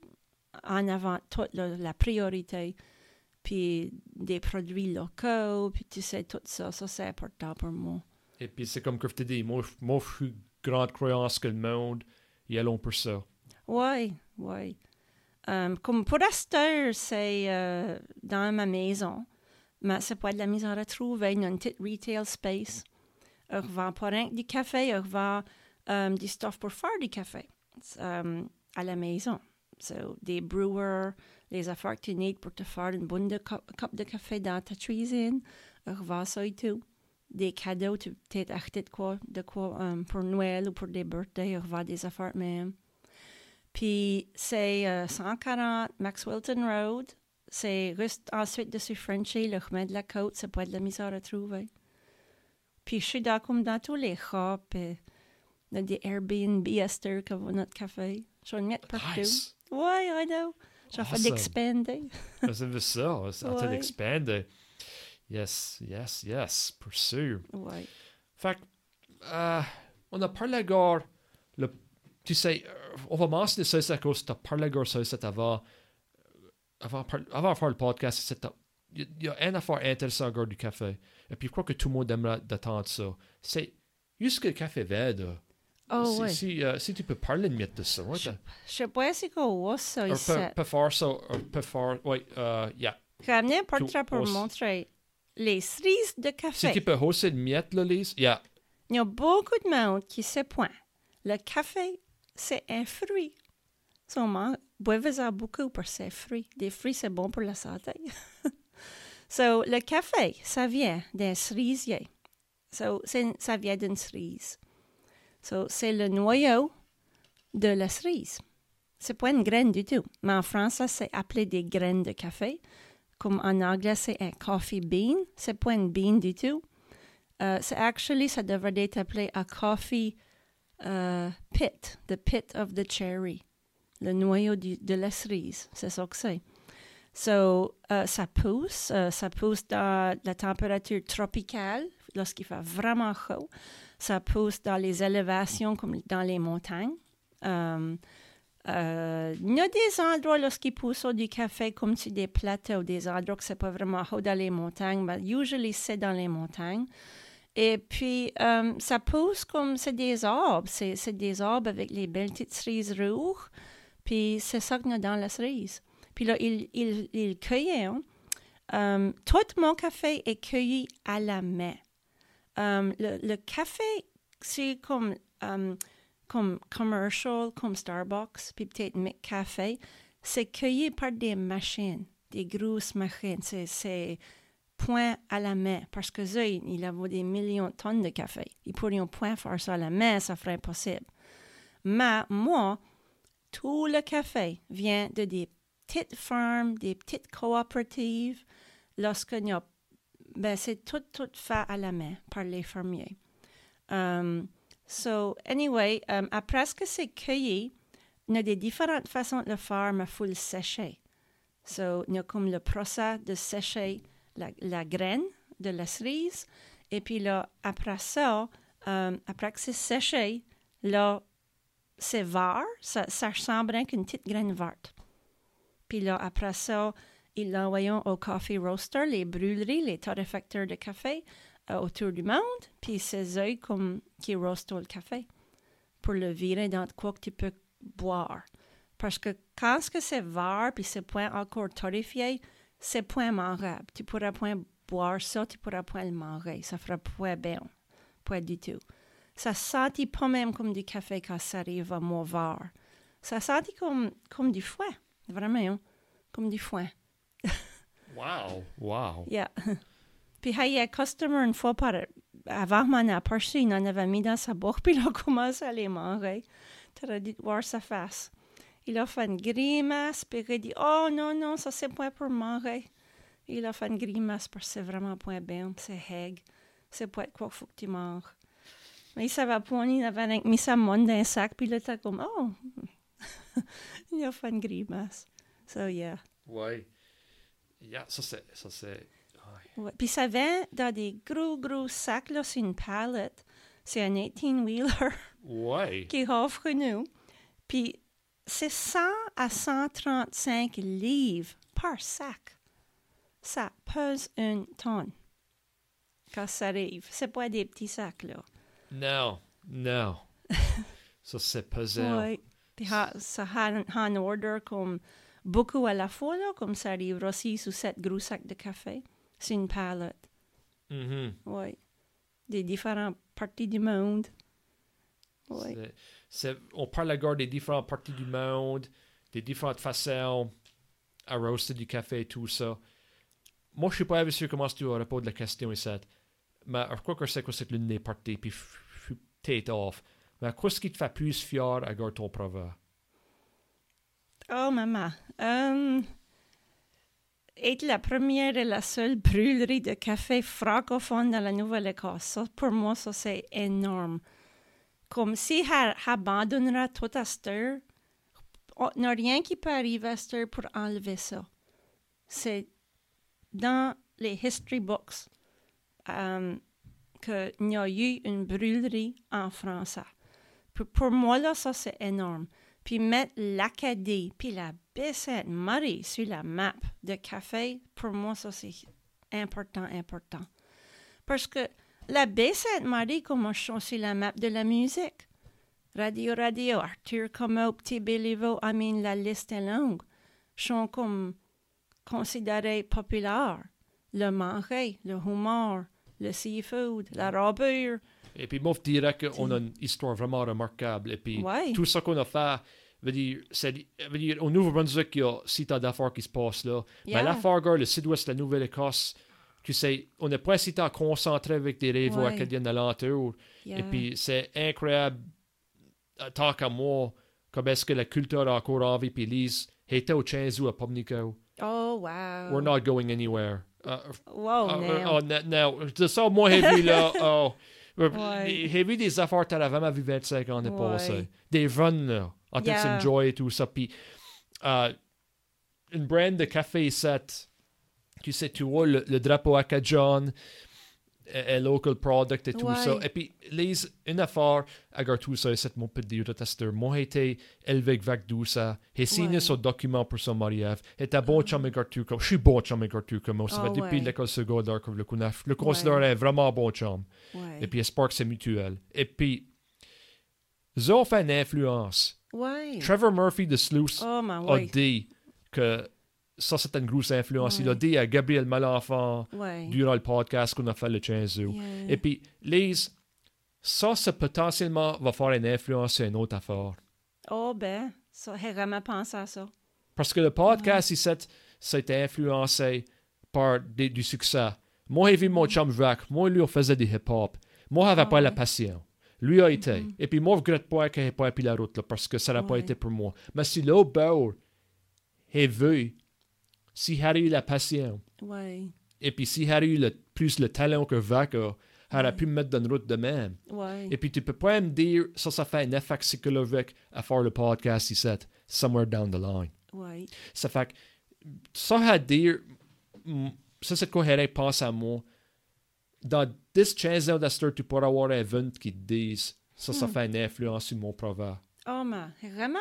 en avant toute la, la priorité puis des produits locaux, puis tu sais, tout ça, ça c'est important pour moi. Et puis c'est comme que je te dis, moi, moi je suis grande croyance que le monde, y a long pour ça. Oui, oui. Um, comme pour Aster, c'est euh, dans ma maison, mais c'est pas de la mise à retrouver, a une petite retail space. Je vends pas rien du café, je vends um, du stuff pour faire du café um, à la maison. So, des brewers, les affaires que tu need pour te faire une bonne cup, de café dans ta cuisine. Revoir ça et tout. Des cadeaux, tu peux acheté de quoi, de quoi pour Noël ou pour des birthdays, revoir des affaires même. Puis c'est uh, 140 Maxwellton Road. C'est juste ensuite de ce Frenchy, le chemin de la côte, c'est pas de la misère à trouver. Puis je suis dans, comme dans tous les shops, et dans des Airbnb Esther qui vont notre café. Je vais mettre partout. Nice. Ouais, I know. J'ai Awesome. fait d'expander. c'est ça, c'est en train d'expander. Yes, yes, yes, pour sûr. Ouais. Fait que, euh, on a parlé à gare, le, tu sais, euh, on va mentionner ça, à cause tu as parlé gare ça, avant, euh, avant, avant de faire le podcast, il y, a une affaire intéressante à du café. Et puis je crois que tout le monde aimerait d'attendre ça. C'est juste que le café vert, là. Oh, si, ouais. si, euh, si tu peux parler de de ça, Je sais pas si qu'on voit ça ici. peut, peut faire ça, ou peut faire, oui, euh, yeah. Amené un portrait pour montrer les cerises de Si café. tu peux hausser de miette, là, Lise, yeah. Il y a beaucoup de monde qui sait point. Le café, c'est un fruit. Sûrement, boivez-en beaucoup pour ces fruits. Des fruits, c'est bon pour la santé. So, le café, ça vient des cerisiers. So, ça vient d'une cerise. So, c'est le noyau de la cerise. C'est pas une graine du tout. Mais en français, c'est appelé des graines de café. Comme en anglais, c'est un coffee bean. C'est pas une bean du tout. Euh, c'est actually, ça devrait être appelé a coffee euh, pit, the pit of the cherry, le noyau de la cerise. C'est ça que c'est. So, euh, ça pousse, euh, ça pousse dans la température tropicale lorsqu'il fait vraiment chaud. Ça pousse dans les élévations comme dans les montagnes. Il y a des endroits lorsqu'il pousse du café comme sur des plateaux, des endroits que c'est pas vraiment haut dans les montagnes, mais usually c'est dans les montagnes. Et puis, euh, ça pousse comme c'est des arbres. C'est, des arbres avec les belles petites cerises rouges. Puis, c'est ça qu'on a dans la cerise. Puis là, il, il, il cueillait. hein. Euh, tout mon café est cueilli à la main. Euh, le, café, c'est comme, comme commercial, comme Starbucks, puis peut-être McCafé. C'est cueilli par des machines, des grosses machines. C'est point à la main. Parce que ça, il, il avait des millions de tonnes de café. Ils pourraient point faire ça à la main, ça serait impossible. Mais moi, tout le café vient de des petites fermes, des petites coopératives. Lorsqu'il y a, ben, c'est tout, tout fait à la main par les fermiers. Um, so, anyway, um, après que c'est cueilli, il y a des différentes façons de le faire, mais il faut le sécher. So, il y comme le procès de sécher la, graine de la cerise. Et puis là, après ça, um, après que c'est séché, là, c'est vert, ça, ça ressemble à une petite graine verte. Puis là, après ça, ils l'envoyons au coffee roaster, les brûleries, les torréfacteurs de café euh, autour du monde. Puis c'est eux comme qui roastent le café pour le virer dans quoi que tu peux boire. Parce que quand c'est vert, puis c'est point encore torréfié, c'est point mangeable. Tu pourras point boire ça, tu pourras point le manger. Ça fera point bien, point du tout. Ça sentit pas même comme du café quand ça arrive à vert. Ça sentit comme, comme du foin, vraiment, hein, comme du foin. Wow. Wow. Yeah. Puis, il y a un customer une fois par. Avant m'en aperçu, il en avait mis dans sa bouche, puis il a commencé à les manger. Tu aurais dû voir sa face. Il a fait une grimace, puis il a dit Oh non, non, ça c'est point pour manger. Il a fait une grimace parce que c'est vraiment point bien, c'est heg. C'est pas quoi faut que tu manges. Mais il savait pas, il avait mis sa main dans un sac, puis il était comme Oh Il a fait une grimace. So, yeah. Ouais. Yeah, ça c'est. Ça c'est. ouais. Ouais. Puis ça vient dans des gros, gros sacs, là, c'est une palette. C'est un 18-wheeler Ouais. qui offre nous. Puis c'est 100 à 135 livres par sac. Ça pèse une tonne quand ça arrive. C'est pas des petits sacs, là. Non. Non. ça c'est pesant. Puis ha- ça a un order comme beaucoup à la fois, là, comme ça arrive aussi sous sept gros sacs de café. C'est une palette. Mhm. Oui. Des différentes parties du monde. Oui. On parle encore des différentes parties du monde, des différentes façons à roaster du café et tout ça. Moi, je suis pas sûr comment tu répondre à la question ici. Mais je crois que c'est que c'est l'une des parties, puis je suis peut-être off. Mais qu'est-ce qui te fait plus fier à garder ton proverbe? Oh, maman. Euh, être la première et la seule brûlerie de café francophone dans la Nouvelle-Écosse, pour moi, ça, c'est énorme. Comme si elle abandonnera tout à cette on n'a rien qui peut arriver à cette pour enlever ça. C'est dans les history books euh, qu'il y a eu une brûlerie en France. Pour, pour moi, là, ça, c'est énorme puis mettre l'Acadie, puis la baie marie sur la map de café, pour moi, ça, c'est important, important. Parce que la baie marie commence sur la map de la musique. Radio, radio, Arthur Como, Petit Béliveau, I mean, la liste est longue. Sont comme considérés populaires. Le manger, le humour, le seafood, la robure. Et puis, moi, je dirais qu'on a une histoire vraiment remarquable. Et puis, Ouais. tout ce qu'on a fait, veut dire, c'est- veut dire, au Nouveau-Brunswick, il y a si t'as d'affaires qui se passent là. Yeah. Mais l'affaire, le sud-ouest de la Nouvelle-Écosse, tu sais, on n'est pas si à concentrer avec des rêves Ouais. acadiennes alentour. Yeah. Et puis, c'est incroyable, euh, tant qu'à moi, comme est-ce que la culture a encore envie, puis lise, était au à Pomnico. Oh, wow. We're not going anywhere. Uh, Wow, uh, now. uh, uh, now, de ça, moi, j'ai vu là, oh, Ouais. j'ai vu des affaires, t'as vraiment vu 25 ans de Ouais. passé. Des runs, là, en Yeah. et tout ça. Puis, euh, une brand de café set, tu sais, tu vois le, le drapeau acadien, un un local product et tout Ouais. ça. Et puis, les, une affaire, agar tout ça, c'est mon petit tester. Moi, j'ai été élevé avec tout ça. J'ai signé ce document pour son mariage. Et un bon chum avec tout comme. Je suis bon chum avec tout comme. Ça Ah fait depuis l'école secondaire je le. Je le considère un vraiment bon chum. Et puis, j'espère que c'est mutuel. Et puis, ils ont fait une influence. Ouais. Trevor Murphy de Sluice Oh, a dit que ça, c'était une grosse influence. Il a Ouais. dit à Gabriel Malenfant Ouais. durant le podcast qu'on a fait le 15 août. Yeah. Et puis, Lise, ça, ça potentiellement va faire une influence sur une autre affaire. Oh, ben, ça, j'ai vraiment pensé à ça. Parce que le podcast, ici, été influencé par des- du succès. Moi, j'ai vu mon chum Jack. Moi, lui, on faisait du hip-hop. Moi, j'avais Ah pas la ouais. passion. Lui a été. Et puis, moi, je regrette pas qu'il n'ait pas pris la route, là, parce que ça n'a pas Ouais. été pour moi. Mais si l'autre bord j'ai vu, s'il avait eu la passion, Ouais. et puis s'il avait eu le, plus le talent que Vac a, il aurait pu me mettre dans une route de même. Ouais. Et puis, tu peux pas me dire, ça, ça fait un effet psychologique à faire le podcast ici, somewhere down the line. Ouais. Ça fait que, ça à dire, ça c'est quoi j'ai pense à moi. Dans 10 15 ans tu pourras avoir un event qui te dise, ça, ça fait une influence sur mon proverbe. Oh, ma, j'ai vraiment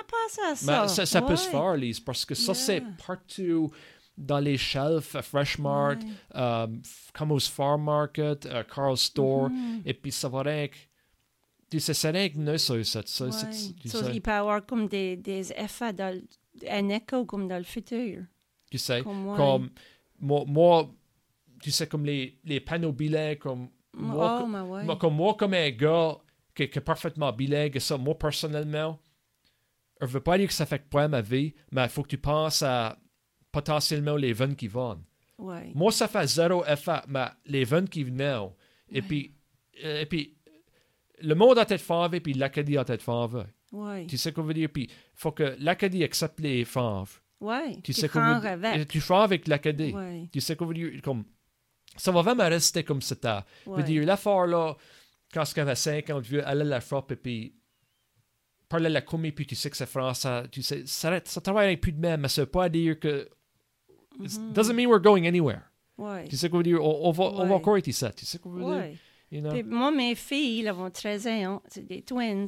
Mais ça. ça, ça peut se faire, Lise, parce que ça, c'est partout dans les shelves, à Fresh Mart, Ouais. euh, f- comme au Farm Market, à Carl Store, Mhm. et puis ça va rien que. Tu sais, c'est rien que neuf, ça, ça, ça, Ouais. Ça, sais. il peut y avoir comme des, des effets, dans un écho comme dans le futur. Tu sais, Comme, comme moi, moi, tu sais, comme les, les panneaux bilingues, comme moi, oh, co- ma, ouais. moi, comme moi, comme un gars qui, qui est parfaitement bilingue, ça, moi, personnellement, je veux pas dire que ça fait pas ma vie, mais il faut que tu penses à potentiellement les ventes qui. Ouais. Moi, ça fait zéro effet, mais les ventes qui venaient, et Ouais. puis, euh, et puis, le monde a tête fave, et puis l'Acadie a tête fave. Ouais. Tu sais quoi veut dire? Puis, il faut que l'Acadie accepte les faves. Tu sais veut avec. Tu fais avec l'Acadie. Ouais. Tu sais quoi veut dire? Comme, ça va vraiment rester comme c'était. Veut Ouais. dire, l'affaire là, quand ce avait 50 vieux, elle la frappe et puis parlait la commis, puis tu sais que c'est français, tu sais, ça, ça travaille plus de même, mais ça veut pas dire que. It Mhm. doesn't mean we're going anywhere. Ouais. Tu sais quoi veut dire? On, on va, on va Ouais. encore être ici. Tu sais quoi veut dire? Ouais. You know? Puis moi, mes filles, elles ont 13 ans, c'est des twins.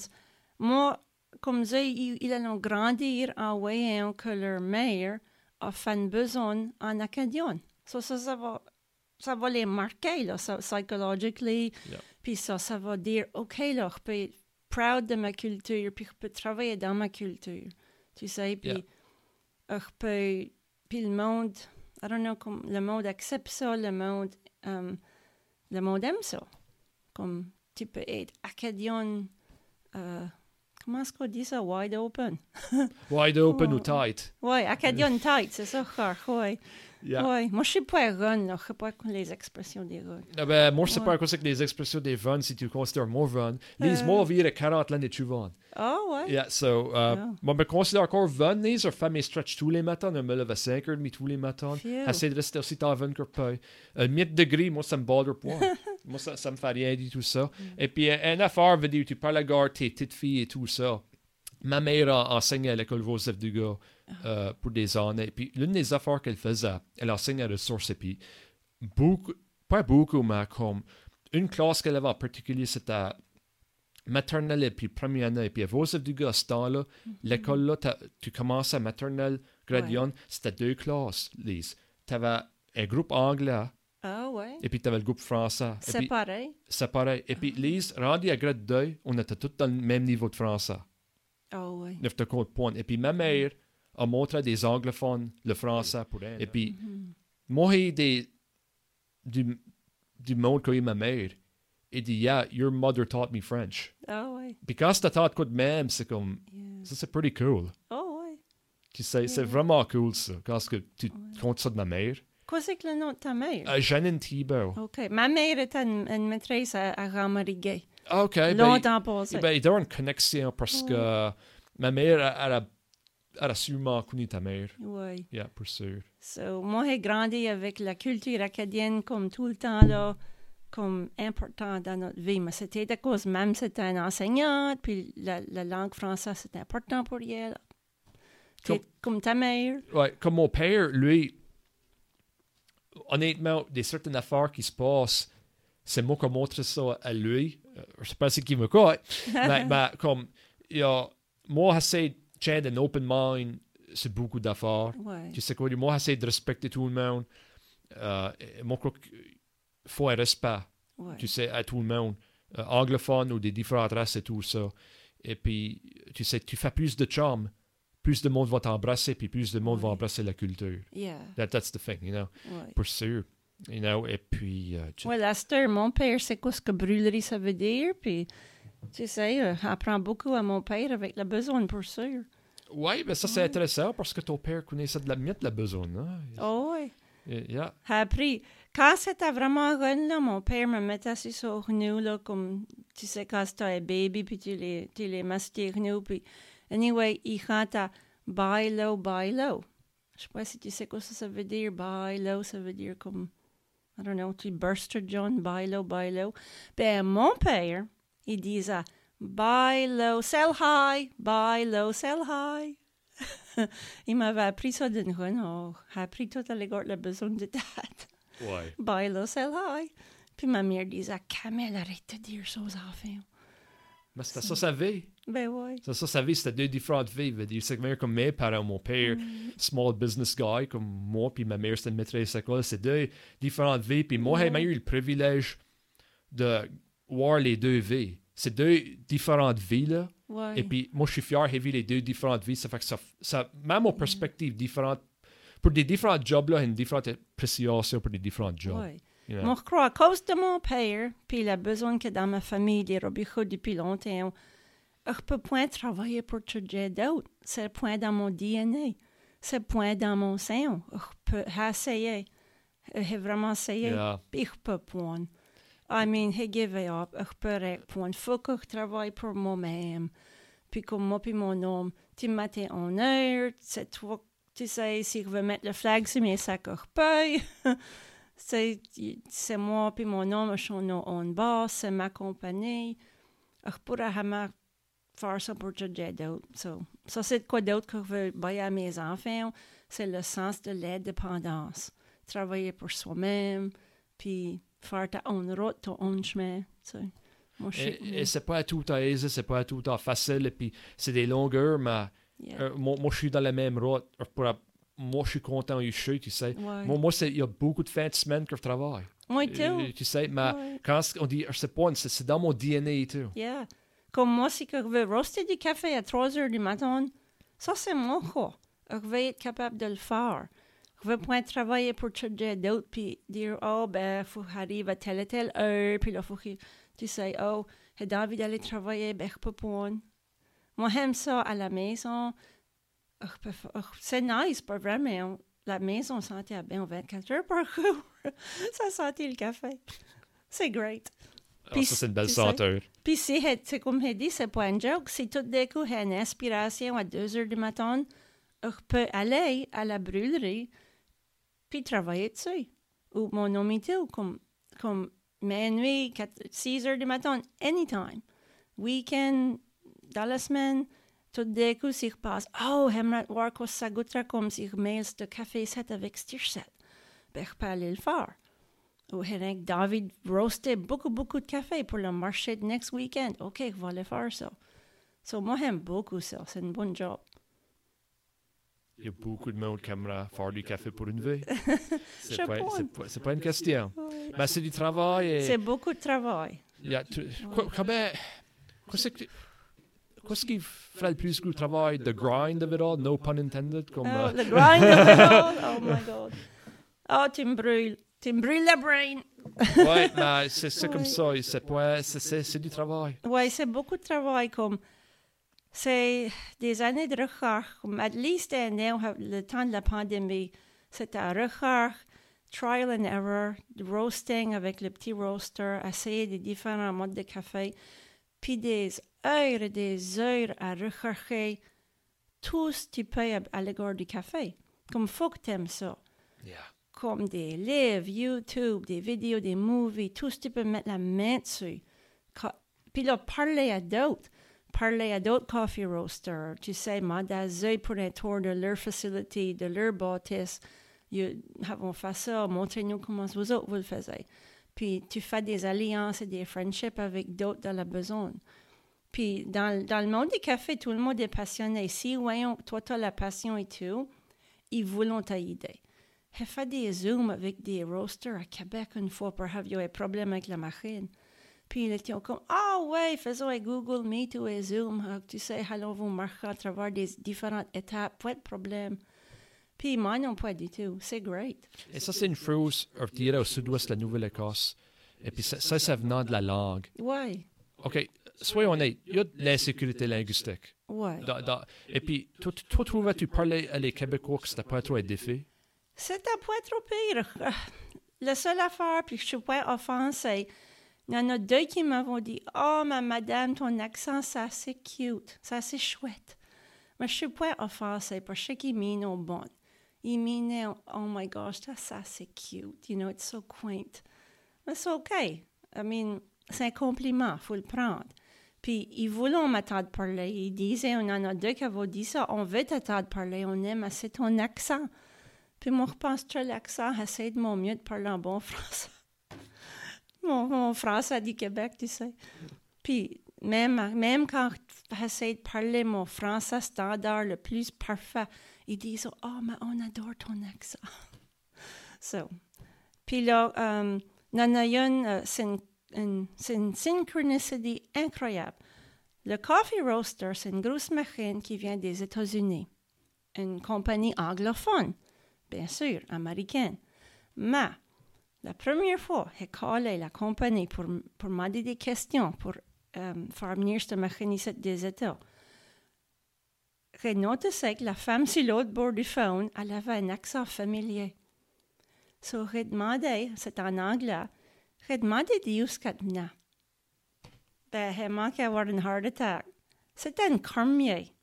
Moi, comme ça, ils, ils allont grandir en voyant que leur mère a fait une besoin en acadien. So, ça, ça va, ça va les marquer, là, ça, psychologically. Yeah. Puis ça, ça va dire, OK, là, je peux être proud de ma culture, puis je peux travailler dans ma culture. Tu sais, puis Yeah. je peux... Puis le monde, I don't know, comme le monde accepte ça, le monde... euh, le monde aime ça. Comme tu peux être euh, comment est-ce qu'on dit ça? Wide open. Wide open Oh. ou tight. Oui, acadien tight, c'est ça, oui. Yeah. Ouais. Moi, je sais pas run, là. Je sais pas les expressions des runs. Ah ben, moi, je sais Ouais. pas quoi c'est que les expressions des vannes, si tu considères mon van. Les Euh. mots vivent 40 ans et tu vannes. Ah, ouais. Yeah, so, uh, moi, je me considère encore van. Les are fait mes stretch tous les matins. Je me lève à 5h30 tous les matins. J'essaie de rester aussi tard 20 que pas. Un mètre degré, moi, ça me bother pas. moi, ça, ça me fait rien du tout ça. Mm. Et puis, un affaire, veut dire, tu parles à la gare, tes petites filles et tout ça. Ma mère a enseigné à l'école Joseph Dugas Ah. euh, pour des années. Puis, l'une des affaires qu'elle faisait, elle enseignait à ressources. Et puis, beaucoup, pas beaucoup, mais comme une classe qu'elle avait en particulier, c'était maternelle et puis première année. Et puis, à Joseph Dugas, à ce temps-là, l'école là, t'as- tu commences à maternelle, gradient, c'était deux classes, Lise. Tu avais un groupe anglais Ah, ouais. et puis tu avais le groupe français. C'est pareil. c'est pareil. Et puis, Lise, rendu à grade 2, on était tous dans le même niveau de français. Ah, ouais. 9 de compte point. Et puis, ma mère a montré des anglophones le français pour elle. Et puis, Mhm. moi, des, du, du monde que ma mère. Et dit, yeah, your mother taught me French. Ah, ouais. Puis quand c'était taught quoi de même, c'est comme, Yeah. Ça, c'est pretty cool. Oh, ouais. Tu sais, c'est Yeah. vraiment cool, ça, quand que tu comptes ça de ma mère. Quoi c'est que le nom de ta mère? Euh, Janine Thibault. OK. Ma mère était une, une maîtresse à, à Ramariguet. Ah, OK. ben, Longtemps passé. ben, il doit y avoir une connexion parce que ma mère, elle, a, elle a sûrement connu ta mère. oui. Yeah, pour sûr. So, moi, j'ai grandi avec la culture acadienne comme tout le temps, là, comme important dans notre vie. Mais c'était à cause, même c'était une enseignante, puis la, la langue française, c'était important pour elle. Comme- Comme ta mère. Ouais, comme mon père, lui, honnêtement, des certaines affaires qui se passent, c'est moi qui montre ça à lui. Euh, je sais pas si qui me croit, mais, mais comme, a, moi, de tenir un open mind sur beaucoup d'affaires. Ouais. Tu sais quoi, moi, j'essaie de respecter tout le monde. Euh, moi, je crois qu'il faut un respect, ouais. tu sais, à tout le monde, euh, anglophone ou des différentes races et tout ça. Et puis, tu sais, tu fais plus de charme, plus de monde va t'embrasser, puis plus de monde va Oui. embrasser la culture. Yeah. That, that's the thing, you know, Ouais. pour sûr. You know, et puis, euh, tu- Ouais, la star, mon père, c'est quoi ce que brûlerie ça veut dire, puis tu sais, euh, apprend beaucoup à mon père avec la besogne, pour sûr. ouais, ben ça c'est intéressant parce que ton père connaissait de la miette la besogne, hein? Oh, ouais. Et- Yeah. Après, quand c'était vraiment jeune, là, mon père me mettait assis sur le genou, là, comme, tu sais, quand c'était un baby, puis tu les, tu les massais les genoux, puis, anyway, il chantait « Bye low, bye low ». Je sais pas si tu sais quoi ça, ça veut dire. « Bye low », ça veut dire comme, I don't know, tu burst John, « Bye low, bye low ». Ben, mon père, il disait « buy low, sell high, buy low, sell high ». il m'avait appris ça d'une renard. Il oh, a appris tout à l'égard de la besogne de date. Ouais. Bye, là, c'est high. Puis ma mère disait, ah, Camille, arrête de dire ça aux enfants. Mais c'était ça sa vie. Ben. Ça, ça sa vie, c'était deux différentes vies. C'est même comme mes parents, mon père, small business guy, comme moi, puis ma mère, c'était une maîtresse d'école. C'est deux différentes vies. Puis moi, j'ai eu le privilège de voir les deux vies. C'est deux différentes vies, là. Ouais. Et puis, moi, je suis fier, j'ai vu les deux différentes vies. Ça fait que ça, ça même aux perspectives différentes, pour des différents jobs, là, une différente appréciation pour des différents jobs. ouais. you know. Moi, je crois, à cause de mon père, puis la besoin que dans ma famille, des robichaux depuis longtemps, je peux point travailler pour changer d'autres. C'est point dans mon DNA. C'est point dans mon sein. Je peux essayer. J'ai vraiment essayé. Yeah. Je peux point. I mean, j'ai given up. Je peux répondre. Faut que je travaille pour moi-même. Puis comme moi puis mon homme, tu m'as en heure. C'est toi, tu sais, si je veux mettre le flag sur mes sacs, je peux. c'est c'est moi puis mon homme, je suis en bas, c'est ma compagnie. Je pourrais jamais faire ça pour changer d'autres. So, ça, c'est quoi d'autre que je veux bailler à mes enfants. C'est le sens de l'indépendance. Travailler pour soi-même, puis faire ta own route, ton own chemin. Moi, je Et, et c'est pas tout à aise, c'est pas tout à facile, et puis c'est des longueurs, mais Yeah. euh, moi, moi, je suis dans la même route. Pour moi, je suis content où je suis, tu sais. Ouais. Moi, il y a beaucoup de fins de semaine que je travaille. Moi, tout. Euh, tu sais, mais Ouais. quand on dit, je sais pas, c'est c'est dans mon DNA et tout. Yeah. Comme moi, si je veux roaster du café à 3 heures du matin, ça, c'est mon cas. Je vais être capable de le faire. Je veux pas travailler pour changer d'autres, puis dire, oh, ben, faut que j'arrive à telle et telle heure, puis là, faut que tu sais, oh, j'ai envie d'aller travailler, ben, je peux pas. Moi, j'aime ça à la maison. C'est nice, pas vrai, mais on- la maison sentait bien 24 heures par jour. ça sentait le café. C'est great. Ah, Puis ça, c'est une belle sais, senteur. Puis c'est comme j'ai dit, c'est pas une joke. Si tout d'un coup, j'ai une inspiration à 2 heures du matin, je peux aller à la brûlerie puis travailler dessus. Ou mon et tout, comme, comme minuit, 6 heures du matin, anytime. Week-end, dans la semaine, tout d'un coup, si je passe, oh, j'aimerais voir quoi ça goûtera comme si je mets ce café set avec ce set. Ben, je peux aller le faire. Henrik David roastait beaucoup, beaucoup de café pour le marché de next weekend. OK, je vais aller faire ça. So, moi, j'aime beaucoup ça. C'est un bon job. Il y a beaucoup de monde qui aimerait faire du café pour une vie. C'est pas, pas, une question. Mais c'est du travail. Et C'est beaucoup de travail. il y a comment- Qu'est-ce que- qu'est-ce qui ferait le plus gros travail? The grind of it all, no pun intended. Comme, Oh, le grind of it all? Oh my God. Oh, tu me brûles. Brûles la brain. ouais, mais c'est c'est comme Ouais. ça. C'est c'est du travail. Ouais, c'est beaucoup de travail comme C'est des années de recherche, comme at least le temps de la pandémie. C'était un recherche, trial and error, roasting avec le petit roaster, essayer des différents modes de café, puis des heures et des heures à rechercher tout ce que tu peux à, à l'égard du café. Comme faut que t'aimes ça. Yeah. Comme des livres, YouTube, des vidéos, des movies, tout ce que tu peux mettre la main dessus. Puis là, parler à d'autres. Parler à d'autres coffee roasters. Tu sais, m'adresser pour un tour de leur facilité, de leur bâtisse. Ils avons fait ça, montrez-nous comment vous autres vous le faisiez. Puis tu fais des alliances et des friendships avec d'autres dans la besoin. Puis dans, dans le monde des cafés, tout le monde est passionné. Si, voyons, toi, tu as la passion et tout, ils voulont t'aider. J'ai fait des Zooms avec des roasters à Québec une fois pour avoir un problème avec la machine. Puis ils étaient comme, ah ouais, faisons un Google Meet ou un Zoom. Ah, Tu sais, allons vous marquer à travers des différentes étapes, pas de problème. Puis moi non pas du tout. C'est great. Et ça, c'est une phrase, dirais, au sud-ouest de la Nouvelle-Écosse. Et puis ça, ça, ça venant de la langue. Ouais, OK, soyons honnêtes, il y a de l'insécurité linguistique. ouais. Dans- dans- et puis, toi, tu- toi trouvais-tu parler à les Québécois que c'était pas trop un défi? C'était pas trop pire. La seule affaire, puis je suis pas offensée, il y en a deux qui m'ont dit Oh, ma madame, ton accent, c'est assez cute, c'est chouette. Mais je suis pas offensée parce que qu'ils m'y au bon. Ils Oh my gosh, that's assez cute, you know, it's so quaint. Mais c'est OK. I mean, c'est un compliment, faut le prendre. Puis, ils voulaient m'attendre parler. Ils disaient, on en a deux qui avaient dit ça, on veut t'attendre parler, on aime assez ton accent. Puis moi, je pense que l'accent, essaie de mon mieux de parler en bon français. mon, mon français du Québec, tu sais. Puis même, même quand j'essaie de parler mon français standard le plus parfait, ils disent « Oh, mais on adore ton accent. » So. Puis là, euh, une, euh, une, une- c'est une synchronicité incroyable. Le Coffee Roaster, c'est une grosse machine qui vient des États-Unis. Une compagnie anglophone bien sûr, américaine. Mais la première fois, j'ai collé la compagnie pour, pour des questions pour euh, faire venir machine ici des États. J'ai que la femme sur l'autre bord du phone, avait un accent familier. So, j'ai demandé, c'est en anglais, j'ai demandé d'où ce qu'elle venait. Ben, j'ai manqué heart attack. C'était un cormier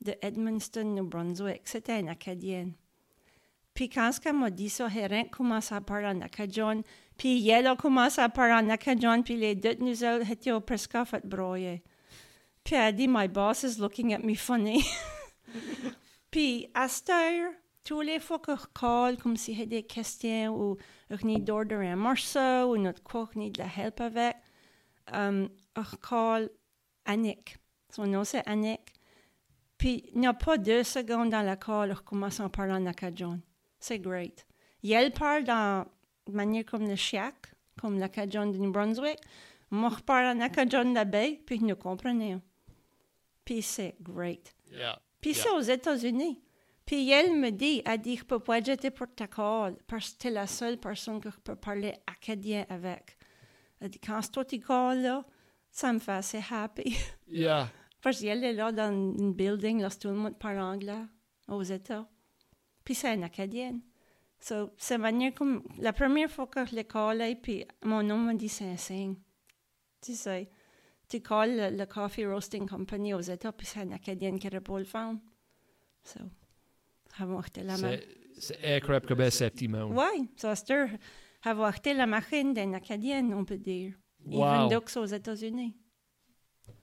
de Edmundston, New Brunswick. C'était un Acadien. Puis quand elle m'a dit ça, Hérin commence à parler en acadien. Puis Yellow commence à parler en acadien. Puis les deux de nous autres étaient presque fait broyer. Puis elle dit, My boss is looking at me funny. puis à cette heure, tous les fois que je call, comme si j'ai des questions ou je need d'ordre un morceau ou notre quoi, je de la help avec, um, je call Annick. Son nom c'est Annick. Puis il n'y a pas deux secondes dans la call, je commence à parler en acadien. C'est great. Et elle parle de manière comme le chiac, comme l'acadien de New Brunswick. Moi, je parle en acadien de la baie, puis nous comprenons. Puis c'est great. Yeah. Puis Yeah. c'est aux États-Unis. Puis elle me dit, elle dit, je peux pas jeter pour ta call, parce que t'es la seule personne que je peux parler acadien avec. Elle dit, quand toi tu calls là, ça me fait assez happy. Yeah. Parce qu'elle est là dans une building, là, tout le monde parle anglais aux États. Puis c'est une Acadienne. So, c'est manière comme la première fois que je l'ai collé, puis mon nom m'a dit c'est un signe. Tu sais, tu colles le, le Coffee Roasting Company aux États, puis c'est une Acadienne qui répond le phone. So, avoir acheté la machine. C'est incroyable comme c'est petit monde. Oui, ça c'est avoir acheté la machine d'une Acadienne, on peut dire. Wow. Even que c'est aux États-Unis.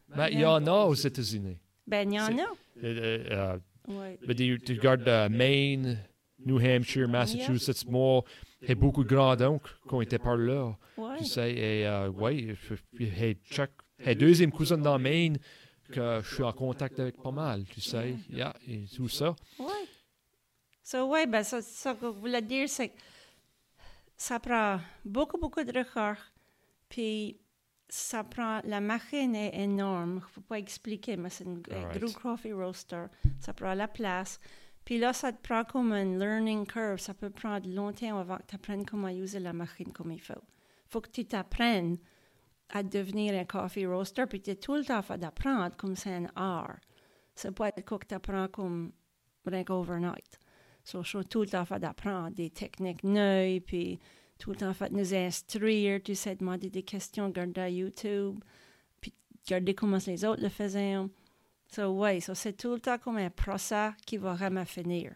Ben, il y en a aux États-Unis. Ben, il y en a. Euh, euh, Oui. ben, tu tu regardes euh, Maine, New Hampshire, Massachusetts, moi, il y a beaucoup de grands-oncles qui ont été par là. Ouais. Tu sais, et euh, oui, puis hey, deuxième cousin dans Maine que je suis en contact avec pas mal, tu sais, yeah, et tout ça. Oui. So, ouais, ben, ça, ça que je voulais dire, c'est que ça prend beaucoup, beaucoup de recherche. Puis, ça prend, la machine est énorme. Je ne peux pas expliquer, mais c'est un gros coffee roaster. Ça prend la place. Puis là, ça te prend comme un learning curve. Ça peut prendre longtemps avant que tu apprennes comment utiliser la machine comme il faut. faut que tu t'apprennes à devenir un coffee roaster, puis tu es tout le temps d'apprendre comme c'est un art. C'est pas le cook t'apprends comme rien overnight. So, je suis tout le temps d'apprendre des techniques neuves, puis tout le temps fait nous instruire, tu sais, demander des questions, regarder YouTube, puis regarder comment les autres le faisaient. So, ouais, so c'est tout le temps comme un procès qui va vraiment finir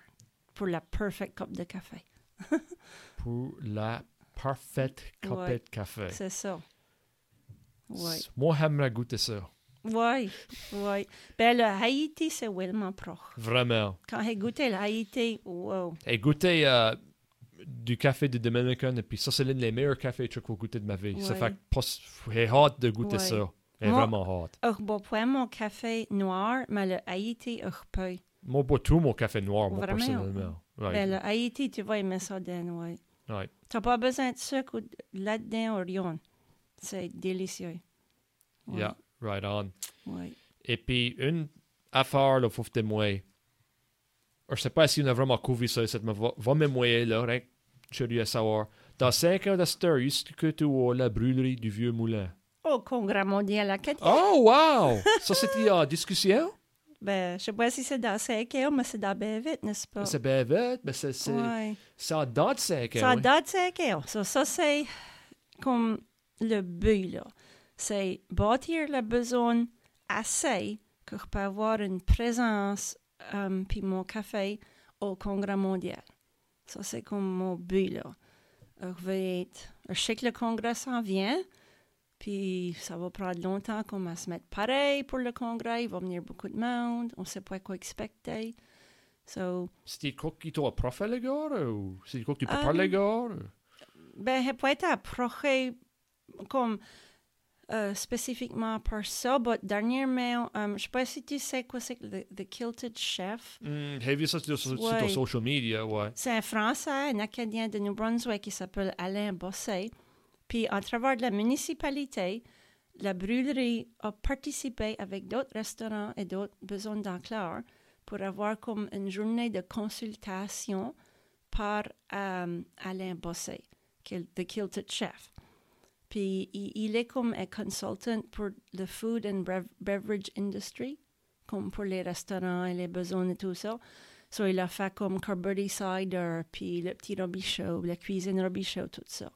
pour la perfect cup de café. Pour la parfaite Ouais. de café. C'est ça. Ouais. Moi, j'aimerais goûter ça. Ouais, ouais. Ben, le Haïti, c'est vraiment proche. Vraiment. Quand j'ai goûté le Haïti, wow. Et goûter euh, du café de Dominican, et puis ça, c'est l'un des meilleurs cafés que j'ai goûté de ma vie. Ça fait j'ai hâte de goûter Ouais. ça. J'ai vraiment hâte. Je bois pas mon café noir, mais le Haïti, je peux. Moi, bois tout mon café noir, moi, Vraiment? personnellement. Ouais. Ben, le Haïti, tu vas aimer ça, Dan, ouais. T'as pas besoin de sucre là-dedans ou rien. C'est délicieux. Ouais, Yeah, right on. Ouais. Et puis, une affaire, là, faut moi. Je sais pas si on a vraiment couvert ça, mais va, va me moyer, là, rien curieux à savoir. Dans 5 ans de Star, est-ce que tu vois la brûlerie du Vieux Moulin? Au Congrès mondial acadien. Oh, wow! ça, c'était en discussion? Ben, je sais pas si c'est dans 5 heures, mais c'est dans bien vite, n'est-ce pas? C'est bien vite, mais c'est, c'est, Ouais. c'est en date de 5 ans. Ça oui. date 5 heures. Ça, ça c'est comme le but, là. C'est bâtir la besoin assez peux avoir une présence euh, puis mon café au Congrès mondial. Ça, c'est comme mon but, là. Euh, Je vais être... Je sais que le Congrès s'en vient, puis ça va prendre longtemps qu'on va se mettre pareil pour le Congrès. Il va venir beaucoup de monde. On ne sait pas quoi expecter. So, C'était quoi qui t'a prof le gars? Ou c'est quoi que tu peux Um, parler le gars? Ben, je peux être approché comme euh, spécifiquement par ça, mais dernièrement, euh, je ne sais pas si tu sais quoi c'est le the Kilted Chef. J'ai vu ça sur, sur, Ouais. social media, ouais. C'est un Français, un Acadien de New Brunswick qui s'appelle Alain Bossé. Puis, à travers de la municipalité, la brûlerie a participé avec d'autres restaurants et d'autres besoins d'enclave pour avoir comme une journée de consultation par euh, Alain Bossé, qui est le Kilted Chef. Puis, il, est comme un consultant pour le food and beverage industry, comme pour les restaurants et les besoins et tout ça. So, il a fait comme Carberry Cider, puis le petit Robichaud, la cuisine Robichaud, tout ça.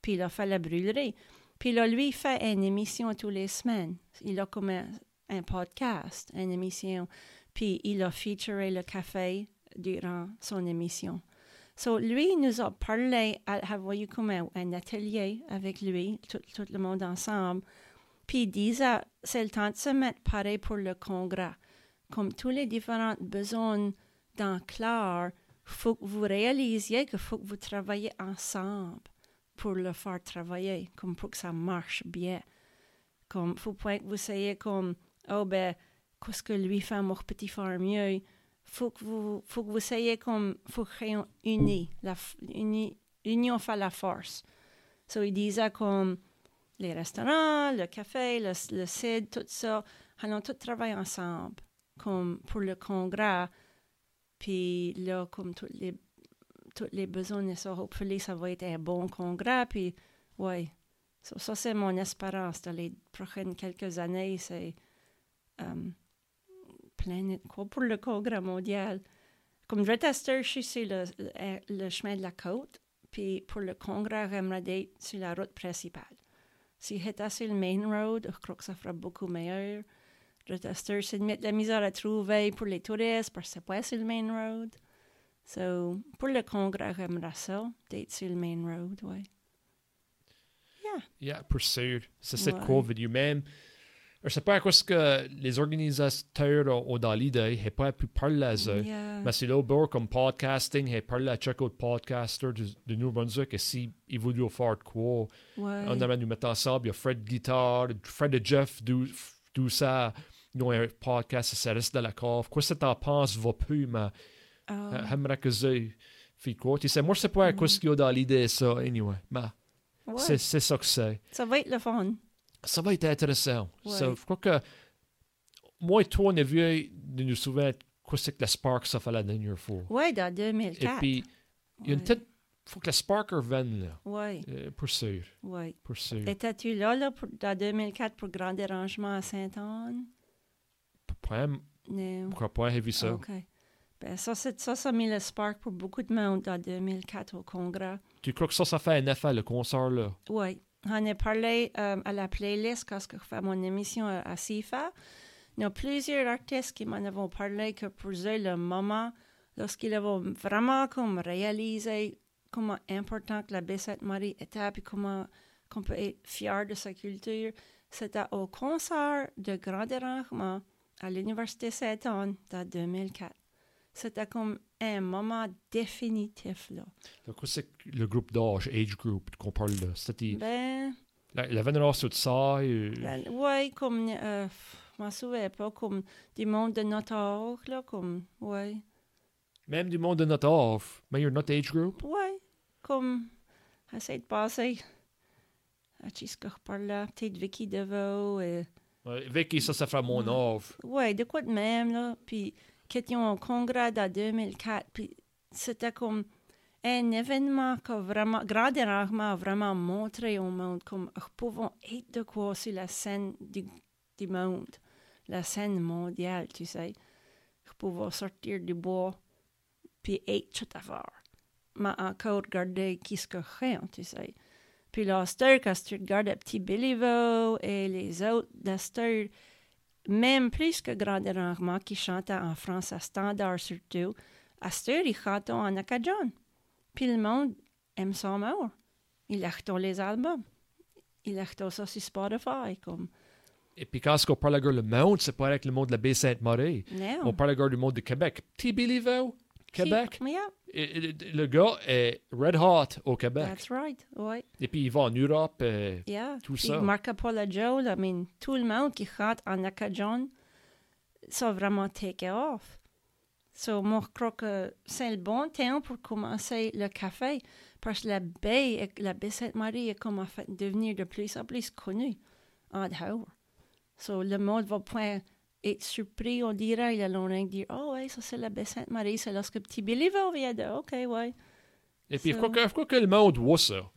Puis il a fait la brûlerie. Puis là, lui, il fait une émission tous les semaines. Il a comme un, un podcast, une émission. Puis il a featuré le café durant son émission. So, lui, nous a parlé, à, eu comme un, atelier avec lui, tout, le monde ensemble. Puis il disait, c'est le temps de se mettre pareil pour le congrès. Comme tous les différents besoins dans clair, faut que vous réalisiez qu'il faut que vous travaillez ensemble pour le faire travailler, comme pour que ça marche bien. Comme, faut pas que vous soyez comme, oh ben, qu'est-ce que lui fait, je peux faire mieux? Faut que vous, faut que vous soyez comme, faut que unis, la, f- uni, union fait la force. So, il disait comme, les restaurants, le café, le, le CID, tout ça, allons tous travailler ensemble, comme pour le congrès. Puis là, comme tous les, tous les besoins et ça, hopefully, ça va être un bon congrès. Puis, ouais, So, ça, c'est mon espérance dans les prochaines quelques années. C'est euh, de quoi pour le congrès mondial. Comme suis sur le, le, le chemin de la côte. Puis pour le congrès, être sur la route principale. Si j'étais sur le main road, je crois que ça fera beaucoup meilleur. Je tester, c'est de mettre la misère à trouver pour les touristes parce que c'est pas sur le main road. So, pour le congrès, ça, d'être sur le main road, ouais. Yeah. Yeah, pour sûr. C'est Ouais. COVID. You même. Je sais pas à quoi ce que les organisateurs ont dans l'idée. J'ai pas pu parler à eux. Yeah. Mais c'est là, comme podcasting, j'ai parlé à chaque autre podcaster de, de New Brunswick et si ils voulaient faire quoi, Ouais. on aimerait nous mettre ensemble. Il y a Fred Guitar, Fred et Jeff, d'où ça. Ils ont un podcast, ça reste dans la cave. Quoi ça t'en penses, va plus, mais Ah, j'aimerais que fait quoi. Tu sais, moi, je sais pas à quoi ce qu'il y a dans l'idée, ça, anyway. Mais ouais. c'est ça que c'est. Ça va être le fun. Ça va être intéressant. Ouais. Ça, je crois que moi et toi, on a vu de nous souvenir quoi c'est que la Spark ça fait la dernière fois. Ouais, dans Et 2004. puis, il y a une tête. faut que la Spark revienne, là. Ouais, Euh, pour sûr. ouais. Pour sûr. Étais-tu là, là, pour, dans 2004 pour Grand Dérangement à Sainte-Anne? Pas- crois pas, j'ai vu ça. OK. Ben, ça, ça, ça a mis le spark pour beaucoup de monde en 2004 au Congrès. Tu crois que ça, ça fait un effet, le concert, là? Oui. On a parlé euh, à la playlist quand je fais mon émission à, à CIFA. Il plusieurs artistes qui m'en ont parlé que pour eux, le moment, lorsqu'ils ont vraiment comme réalisé comment important que la Baie-Sainte-Marie était, puis comment qu'on peut être fier de sa culture, c'était au concert de grand dérangement à l'Université Saint-Anne en 2004. C'était comme un moment définitif, là. Donc, c'est le groupe d'âge, age group, qu'on parle là. C'était Ben, la, la vénération de ça. et- ouais, comme, euh, je m'en souviens pas, comme du monde de notre âge, là, comme, ouais. Même du monde de notre âge, mais you're not age group? Ouais, comme, essaye de passer à je parle là, peut-être Vicky Deveau, et, Ouais, Vicky, ça, ça fait mon âge. ouais, de quoi de même, là, puis qui étions au congrès en 2004, puis c'était comme un événement qui a vraiment, dérangement a vraiment montré au monde comme nous pouvons être de quoi sur la scène du, du monde, la scène mondiale, tu sais. Nous pouvons sortir du bois, puis être tout à faire. Mais encore garder qui ce que rien, tu sais. Puis là, quand tu regardes Petit Béliveau et les autres d'Astor, même plus que Grand Dérangement qui chantent en français standard surtout, Astor, ils chantent en acadien. Puis le monde aime ça mort. Il achète les albums. Il achète ça sur Spotify, comme. Et puis quand on parle de le monde, c'est pas avec le monde de la Baie-Sainte-Marie. Non. On parle du monde de Québec. Petit Béliveau, Québec. Yeah, Et- et- le gars est red hot au Québec. that's right. Ouais. Et puis il va en Europe. euh, Yeah. Tout Puis ça. Marco Polo Joe, I mean, tout le monde qui chante en acadien, ça vraiment take off. So, moi, je crois que c'est le bon temps pour commencer le café, parce que la baie, la baie Sainte-Marie est comme fait devenir de plus en plus connue en dehors. So, le monde va point être surpris, on dirait, ils allont rien dire, oh ouais, ça c'est la baie Sainte-Marie, c'est lorsque petit Billy va vient de, ok, ouais, Et puis je So- crois que, je crois que le monde voit ça.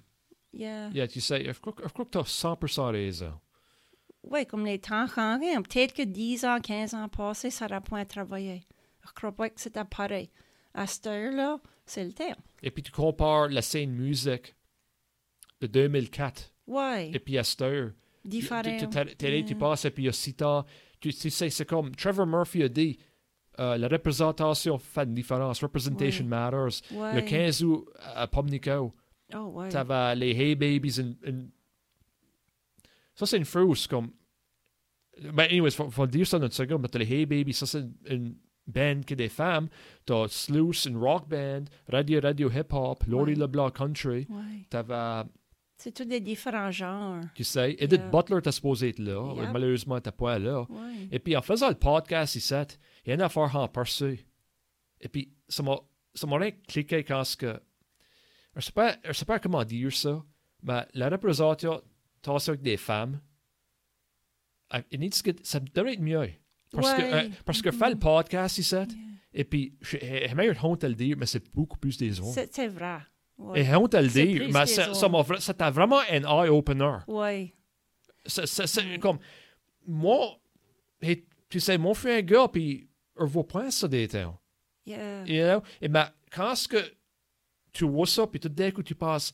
yeah. Yeah, tu sais, je crois, que- je crois que tu as 100% raison. Oui, comme les temps changent. Peut-être que 10 ans, 15 ans passés, ça n'aurait point travaillé. Je crois pas que c'était pareil. À cette heure-là, c'est le temps. Et puis tu compares la scène musique de 2004 Oui, et puis à cette heure. différent. Tu, tu, passes, et puis il y a six ans. Tu, sais, c'est comme Trevor Murphy a dit euh, la représentation fait une différence. Representation Ouais. matters. Ouais. Le 15 août à Pomnico, Oh, ouais. t'avais les Hey Babies. in- in- Ça, c'est une fausse. Comme... Ben, anyways, faut, faut dire ça dans une seconde, mais t'as les Hey Babies, ça, c'est une, band qui est des femmes. T'as Sluice, une rock band. Radio Radio Hip Hop. Ouais. LeBlanc Country. Ouais. T'avais. C'est tous des différents genres. Tu sais, Edith Yeah. Butler était supposé être là. Yep. Malheureusement, elle n'était pas là. Et puis, en faisant le podcast ici, il y a une affaire en perçu. Et puis, ça m'a ça m'a rien cliqué quand ce que. Je sais pas, je sais pas comment dire ça, mais la représentation avec des femmes, ça devrait être mieux. Parce que, euh, parce que faire le podcast ici, Yeah. et puis, j'ai meilleure honte à le dire, mais c'est beaucoup plus des hommes. C'est vrai. Ouais. Et honte à le plus mais c'était vraiment un eye-opener. Ouais. C'est- comme, moi, et, tu sais, mon frère un gars, puis on voit pas ça des temps. Yeah. You know? Et ben, quand est-ce que tu vois ça, puis tout d'un coup, tu passes,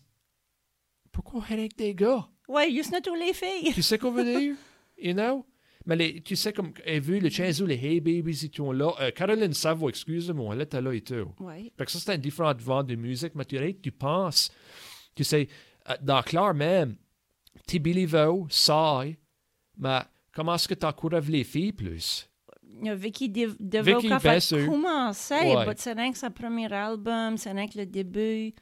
pourquoi avec des gars? Ouais, juste nous tous les filles. Tu sais quoi veut dire? You know? Mais les, tu sais, comme, et vu le chien les Hey Babies, ils sont là. Euh, Caroline Savo, excuse-moi, elle était là et tout. Ouais. Fait que ça, c'est un différent vent de musique, mais tu, tu penses, tu sais, euh, dans Claire même, tu Béliveau, ça, mais comment est-ce que tu encourages les filles plus? Vicky De- DeVoe a commencer, Ouais. c'est rien que sa premier album, c'est rien que le début.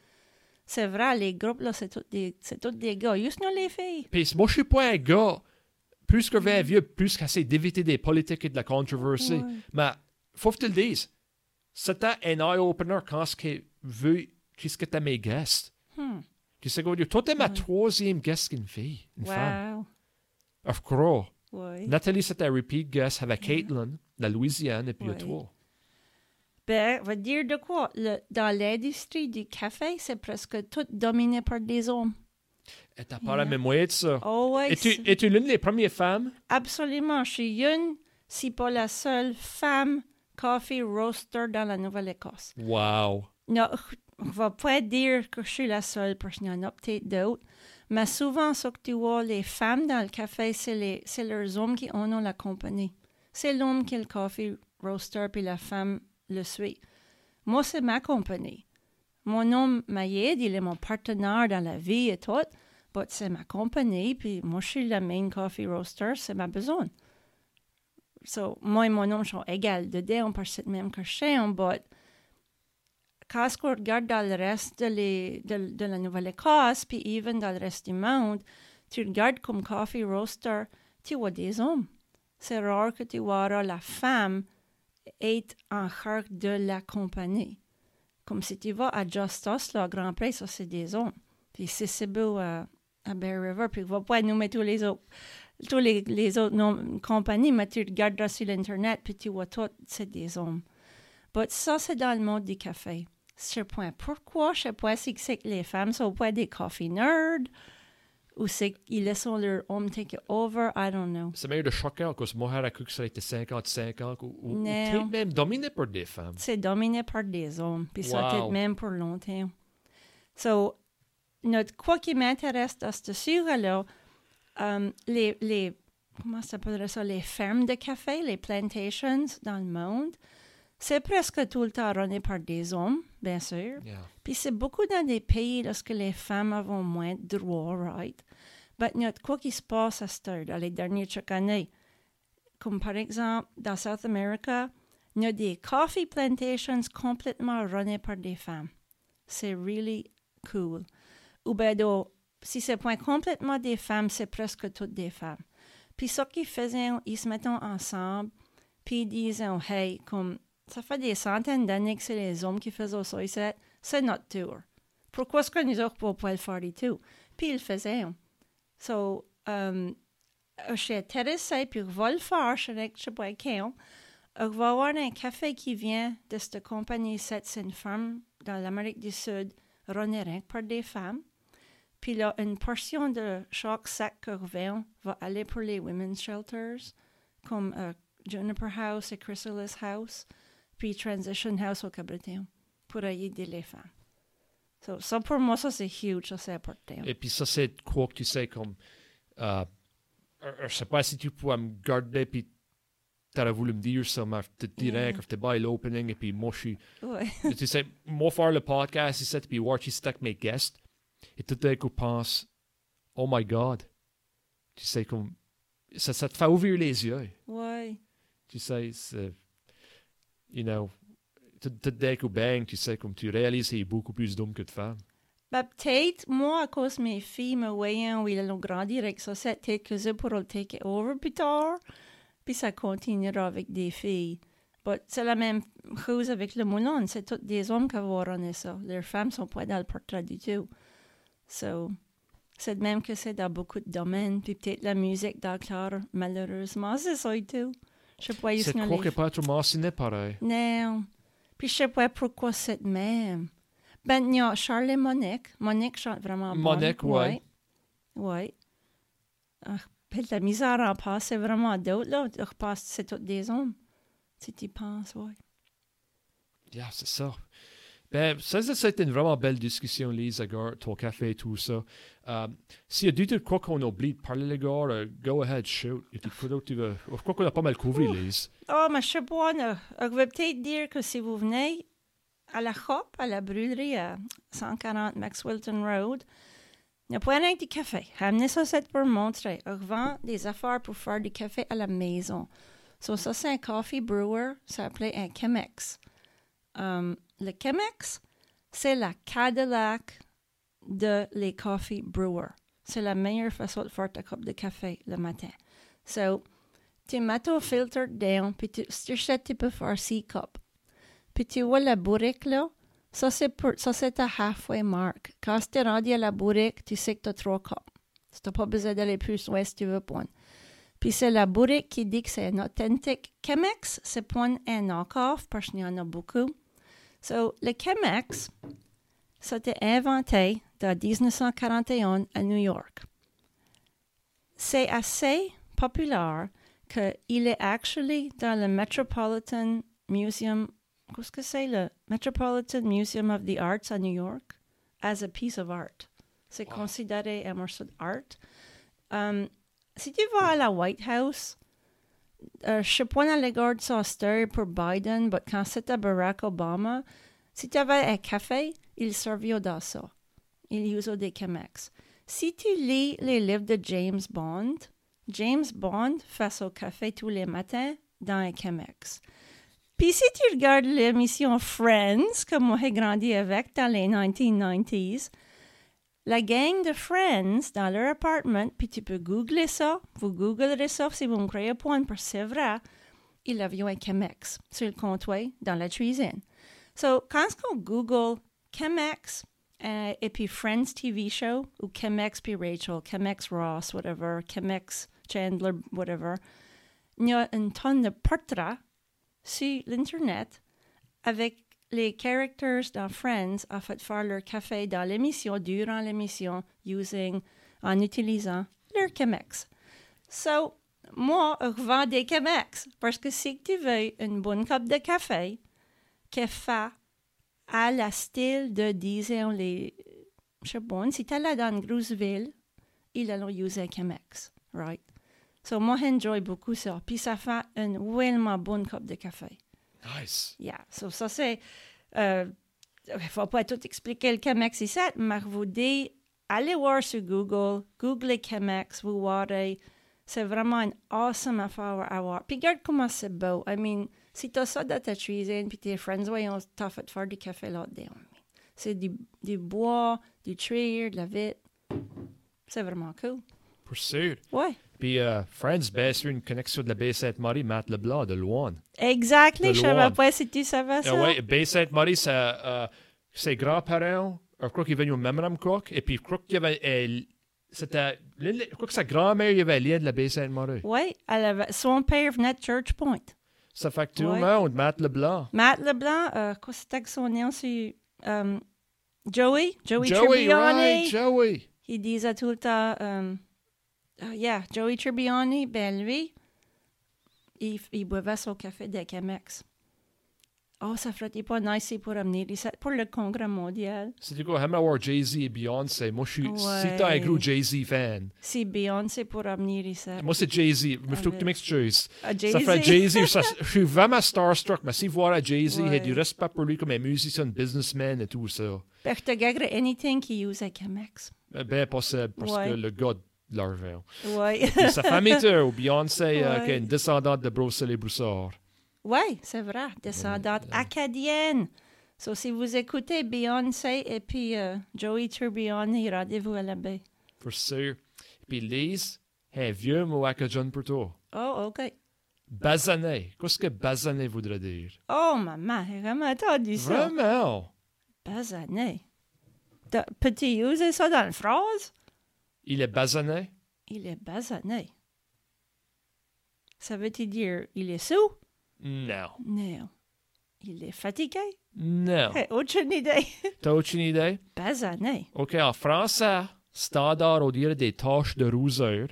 C'est vrai, les groupes, là, c'est tous des, c'est tous des gars. Juste nous, les filles. Puis moi, je suis pas un gars, plus que un vieux, plus qu'essayer d'éviter des politiques et de la controversie. Ouais. Mais, faut que tu le dises, c'était un eye-opener quand ce veut, qu'est-ce que t'as mes guests. Hmm. Tu sais quoi dire? Toi, t'es ma Ouais. troisième guest qu'une fille, une femme. Of course. Ouais. Nathalie, c'était un repeat guest avec Caitlin, la Louisiane, et puis toi. Ben, va dire de quoi? Le- dans l'industrie du café, c'est presque tout dominé par des hommes. Et t'as pas la Yeah. mémoire de ça. Oh, ouais. Es-tu es-tu l'une des premières femmes? Absolument. Je suis une si pas la seule femme coffee roaster dans la Nouvelle-Écosse. Wow. Non, on va pas dire que je suis la seule parce qu'il y en a peut-être d'autres. Mais souvent, ce que tu vois, les femmes dans le café, c'est, les, c'est leurs hommes qui en ont la compagnie. C'est l'homme qui est le coffee roaster, puis la femme le suit. Moi, c'est ma compagnie. Mon homme m'aide, il est mon partenaire dans la vie et tout, mais c'est ma compagnie, puis moi, je suis la main coffee roaster, c'est ma besoin. So, moi et mon homme sont égales dedans, par cette même que suis, mais quand on regarde dans le reste de, les, de la Nouvelle-Écosse, puis even dans le reste du monde, tu regardes comme coffee roaster, tu vois des hommes. C'est rare que tu vois la femme être en charge de la compagnie. Comme si tu vas à Justus, le Grand Prix, ça c'est des hommes. Puis c'est beau à, à Bear River, puis il va pas nommer tous les autres compagnies, mais tu regardes sur l'Internet, puis tu vois tout, c'est des hommes. Mais ça, c'est dans le monde du café. Je sais pas pourquoi, je sais pas si c'est que les femmes sont pas des coffee nerds, ou c'est qu'ils laissent leur homme take over, I don't know. C'est meilleur de choquer, parce que moi, j'ai cru que ça était 50-50, ou, ou, ou même dominé par des femmes. C'est dominé par des hommes, puis ça Wow. peut-être même pour longtemps. So, notre, quoi qui m'intéresse dans ce sujet-là, um, les, les, comment ça s'appellerait ça, les fermes de café, les plantations dans le monde, c'est presque tout le temps runné par des hommes, bien sûr. Yeah. Puis c'est beaucoup dans des pays lorsque les femmes ont moins de droits, right? De quoi qui se passe à cette heure, dans les dernières chaque année. Comme par exemple, dans South America, il y a des coffee plantations complètement runnées par des femmes. C'est really cool. Ou bien, donc, si c'est pas complètement des femmes, c'est presque toutes des femmes. Puis ce qu'ils faisaient, ils se mettaient ensemble, puis ils disaient, hey, comme ça fait des centaines d'années que c'est les hommes qui faisaient ça c'est notre tour. Pourquoi est-ce que nous autres ne pas le faire du tout? Puis ils le faisaient. So, um, le faire, je ne sais pas quand. Je vais avoir un café qui vient de cette compagnie, c'est une femme dans l'Amérique du Sud, que par des femmes. Puis là, une portion de chaque sac que va aller pour les women's shelters, comme euh, Juniper House et Chrysalis House, puis Transition House au Cabreton, pour aider les femmes. So, ça, pour moi, ça, c'est huge, ça, c'est important. Et puis ça, c'est quoi que tu sais, comme... Euh, je sais pas si tu pourrais me garder, puis t'aurais voulu me dire ça, mais je te dirais Yeah. que j'étais pas l'opening, et puis moi, je suis... Ouais. tu sais, moi, faire le podcast, ici, puis voir qui c'est avec mes guests, et tout d'un coup, pense, oh my God. Tu sais, comme... Ça, ça te fait ouvrir les yeux. ouais. Tu sais, c'est... You know... Tout tout d'un coup, bang, tu sais, comme tu réalises qu'il y a beaucoup plus d'hommes que de femmes. Ben, peut-être, moi, à cause de mes filles me voyant où ils ont grandi avec ça, peut-être que je pourrais le take over plus tard, puis ça continuera avec des filles. Mais c'est la même chose avec le moulin, c'est tous des hommes qui vont runner ça. Les femmes sont pas dans le portrait du tout. So, c'est même que c'est dans beaucoup de domaines, puis peut-être la musique d'accord, malheureusement, c'est ça et tout. Je sais pas, C'est est pas trop mentionné pareil? non. Puis je sais pas pourquoi c'est de même. Ben, il y a Charles et Monique. Monique chante vraiment bien. Monique, ouais. Ouais. Ah, puis la misère en passe, c'est vraiment d'autres, là. Que c'est tous des hommes. Si tu penses, ouais. Yeah, c'est ça. Ben, ça, ça, a été une vraiment belle discussion, Lise, Agar, ton café et tout ça. Euh, S'il y a du tout quoi qu'on oublie de parler, les gars, euh, go ahead, shoot. Il y a du quoi d'autre tu veux. Je crois qu'on a pas mal couvert, Lise? Oh, sais pas, là. Je vais peut-être dire que si vous venez à la Hop, à la brûlerie à 140 Maxwellton Road, il n'y a pas rien de café. Amenez ça c'est pour montrer. Je vends des affaires pour faire du café à la maison. So, ça, c'est un coffee brewer. Ça s'appelait un Chemex. Um, le Chemex, c'est la Cadillac de les coffee brewers. C'est la meilleure façon de faire ta coupe de café le matin. So, tu mets ton filter down, puis tu, ça, tu peux faire six cups. Puis tu vois la bourrique, là, ça, c'est pour, ça, c'est ta halfway mark. Quand tu es rendu à la bourrique, tu sais que tu as trois cups. Tu n'as pas besoin d'aller plus loin si tu veux point. Puis c'est la bourrique qui dit que c'est un authentique Chemex. C'est pas un knock-off, parce qu'il y en a beaucoup. So, le Chemex, été inventé en 1941 à New York. C'est assez populaire qu'il est actually dans le Metropolitan Museum. Qu'est-ce que c'est le Metropolitan Museum of the Arts à New York? As a piece of art. C'est Wow. considéré un morceau d'art. Um, si tu vas à la White House, euh, je pas dans les gardes ça c'était pour Biden, mais quand c'était Barack Obama, si tu avais un café, il servait dans ça. Il usait des Chemex. Si tu lis les livres de James Bond, James Bond fait au café tous les matins dans un Chemex. Puis si tu regardes l'émission Friends, comme moi j'ai grandi avec dans les 1990s, la gang de Friends dans leur appartement, puis tu peux googler ça, vous googlerez ça si vous me croyez pas, parce que c'est vrai, avait un Chemex sur le comptoir dans la cuisine. So, quand on google Chemex euh, et puis Friends TV show, ou Chemex puis Rachel, Chemex Ross, whatever, Chemex Chandler, whatever, il y a une tonne de portraits sur l'Internet avec les characters dans Friends a fait faire leur café dans l'émission, durant l'émission, using, en utilisant leur Chemex. So, moi, je vends des Chemex parce que si tu veux une bonne coupe de café qui fait à la style de, disons, les, je sais pas, si tu là dans une ils allont user Chemex, right? So, moi, j'enjoy beaucoup ça. Puis ça fait une vraiment bonne coupe de café. Nice. Yeah. So, ça, c'est. Euh, il ne faut pas tout expliquer le Chemex ici, mais je vous dis, allez voir sur Google, googlez Chemex, vous verrez. C'est vraiment une awesome affaire à voir. Puis regarde comment c'est beau. I mean, si tu as ça dans ta cuisine, puis tes friends, ouais, on t'a fait faire du café là-dedans. C'est du, du bois, du tree, de la vitre. C'est vraiment cool. Pour sûr. Ouais. Puis euh, Friends, ben, sur une connexion de la baie Sainte-Marie, Matt Leblanc de Loin. Exactly. De Je savais loin. pas si tu savais ça. Ah ouais, baie Sainte-Marie, euh, ses grands-parents, je crois qu'ils venaient au même croc, et puis je crois qu'il y avait. euh, c'était. Je crois que sa grand-mère, il y avait lien de la baie Sainte-Marie. Oui, elle son père venait de Church Point. Ça fait que tout le monde, Matt Leblanc. Matt Leblanc, euh, quoi c'était que son nom? C'est euh, Joey, Joey, Joey, Tribbiani. right, Joey. Il disait tout le temps, euh, ah, yeah, Joey Tribbiani, ben lui, il, il buvait son café de Chemex. Oh, ça ferait pas nice pour amener pour le congrès mondial. C'est quoi, j'aimerais voir Jay-Z et Beyoncé. Moi, je suis. Ouais. Si t'es un gros Jay-Z fan. Si Beyoncé pour amener ici. Moi, c'est Jay-Z. Mais je trouve que tu m'excuses. Ah, Ça ferait Jay-Z. ça- Je suis vraiment starstruck. Mais si voir Jay-Z, il y a Ouais. du respect pour lui comme un musicien, businessman et tout ça. Ben, je te gagnerais anything qui use a Chemex. Eh Ben possible, parce Ouais. que le gars de. Oui. Sa famille, tu ou Beyoncé, euh, Ouais. qui est une descendante de Bruxelles et Broussard. Oui, c'est vrai, descendante acadienne. So, si vous écoutez Beyoncé et puis euh, Joey Tribbiani, rendez-vous à la baie. Pour sûr. Puis Lise, un vieux mot acadien pour toi. Oh, OK. Basané. Qu'est-ce que basané voudrait dire? Oh, maman, j'ai vraiment entendu ça. Vraiment? Basané. Peux-tu user ça dans une phrase? Il est basané? Il est basané. Ça veut-il dire il est sous? Non. Non. Il est fatigué? Non. Hey, aucune idée. T'as aucune idée? basané. OK, en français, standard, on dirait des taches de rousseur.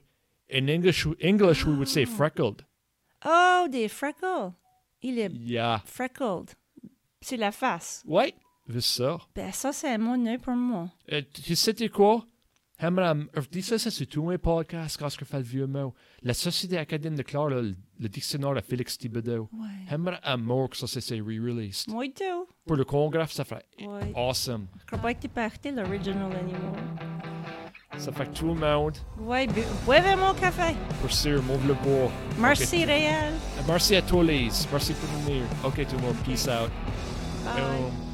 In English, English we would say freckled. Oh, des freckles. Il est Yeah. freckled. Sur la face. Ouais, c'est ça. Ben, ça, c'est un mot neuf pour moi. Euh, tu sais quoi? J'aimerais, je dis ça, ça c'est tout un podcast vieux mot. La Société acadienne de Clare, le, le dictionnaire de Félix Thibodeau. Ouais. Un mot que ça c'est re-released. Moi, tout. Pour le congrès, ça Ouais. awesome. Je crois pas que tu peux acheter l'original anymore. Ça fait que tout le monde, Ouais, bu- buvez mon café. pour sûr, move le bois. Merci, Réal. Merci à tous les. Merci pour venir. OK, tout le monde. Peace out. Bye. Boom.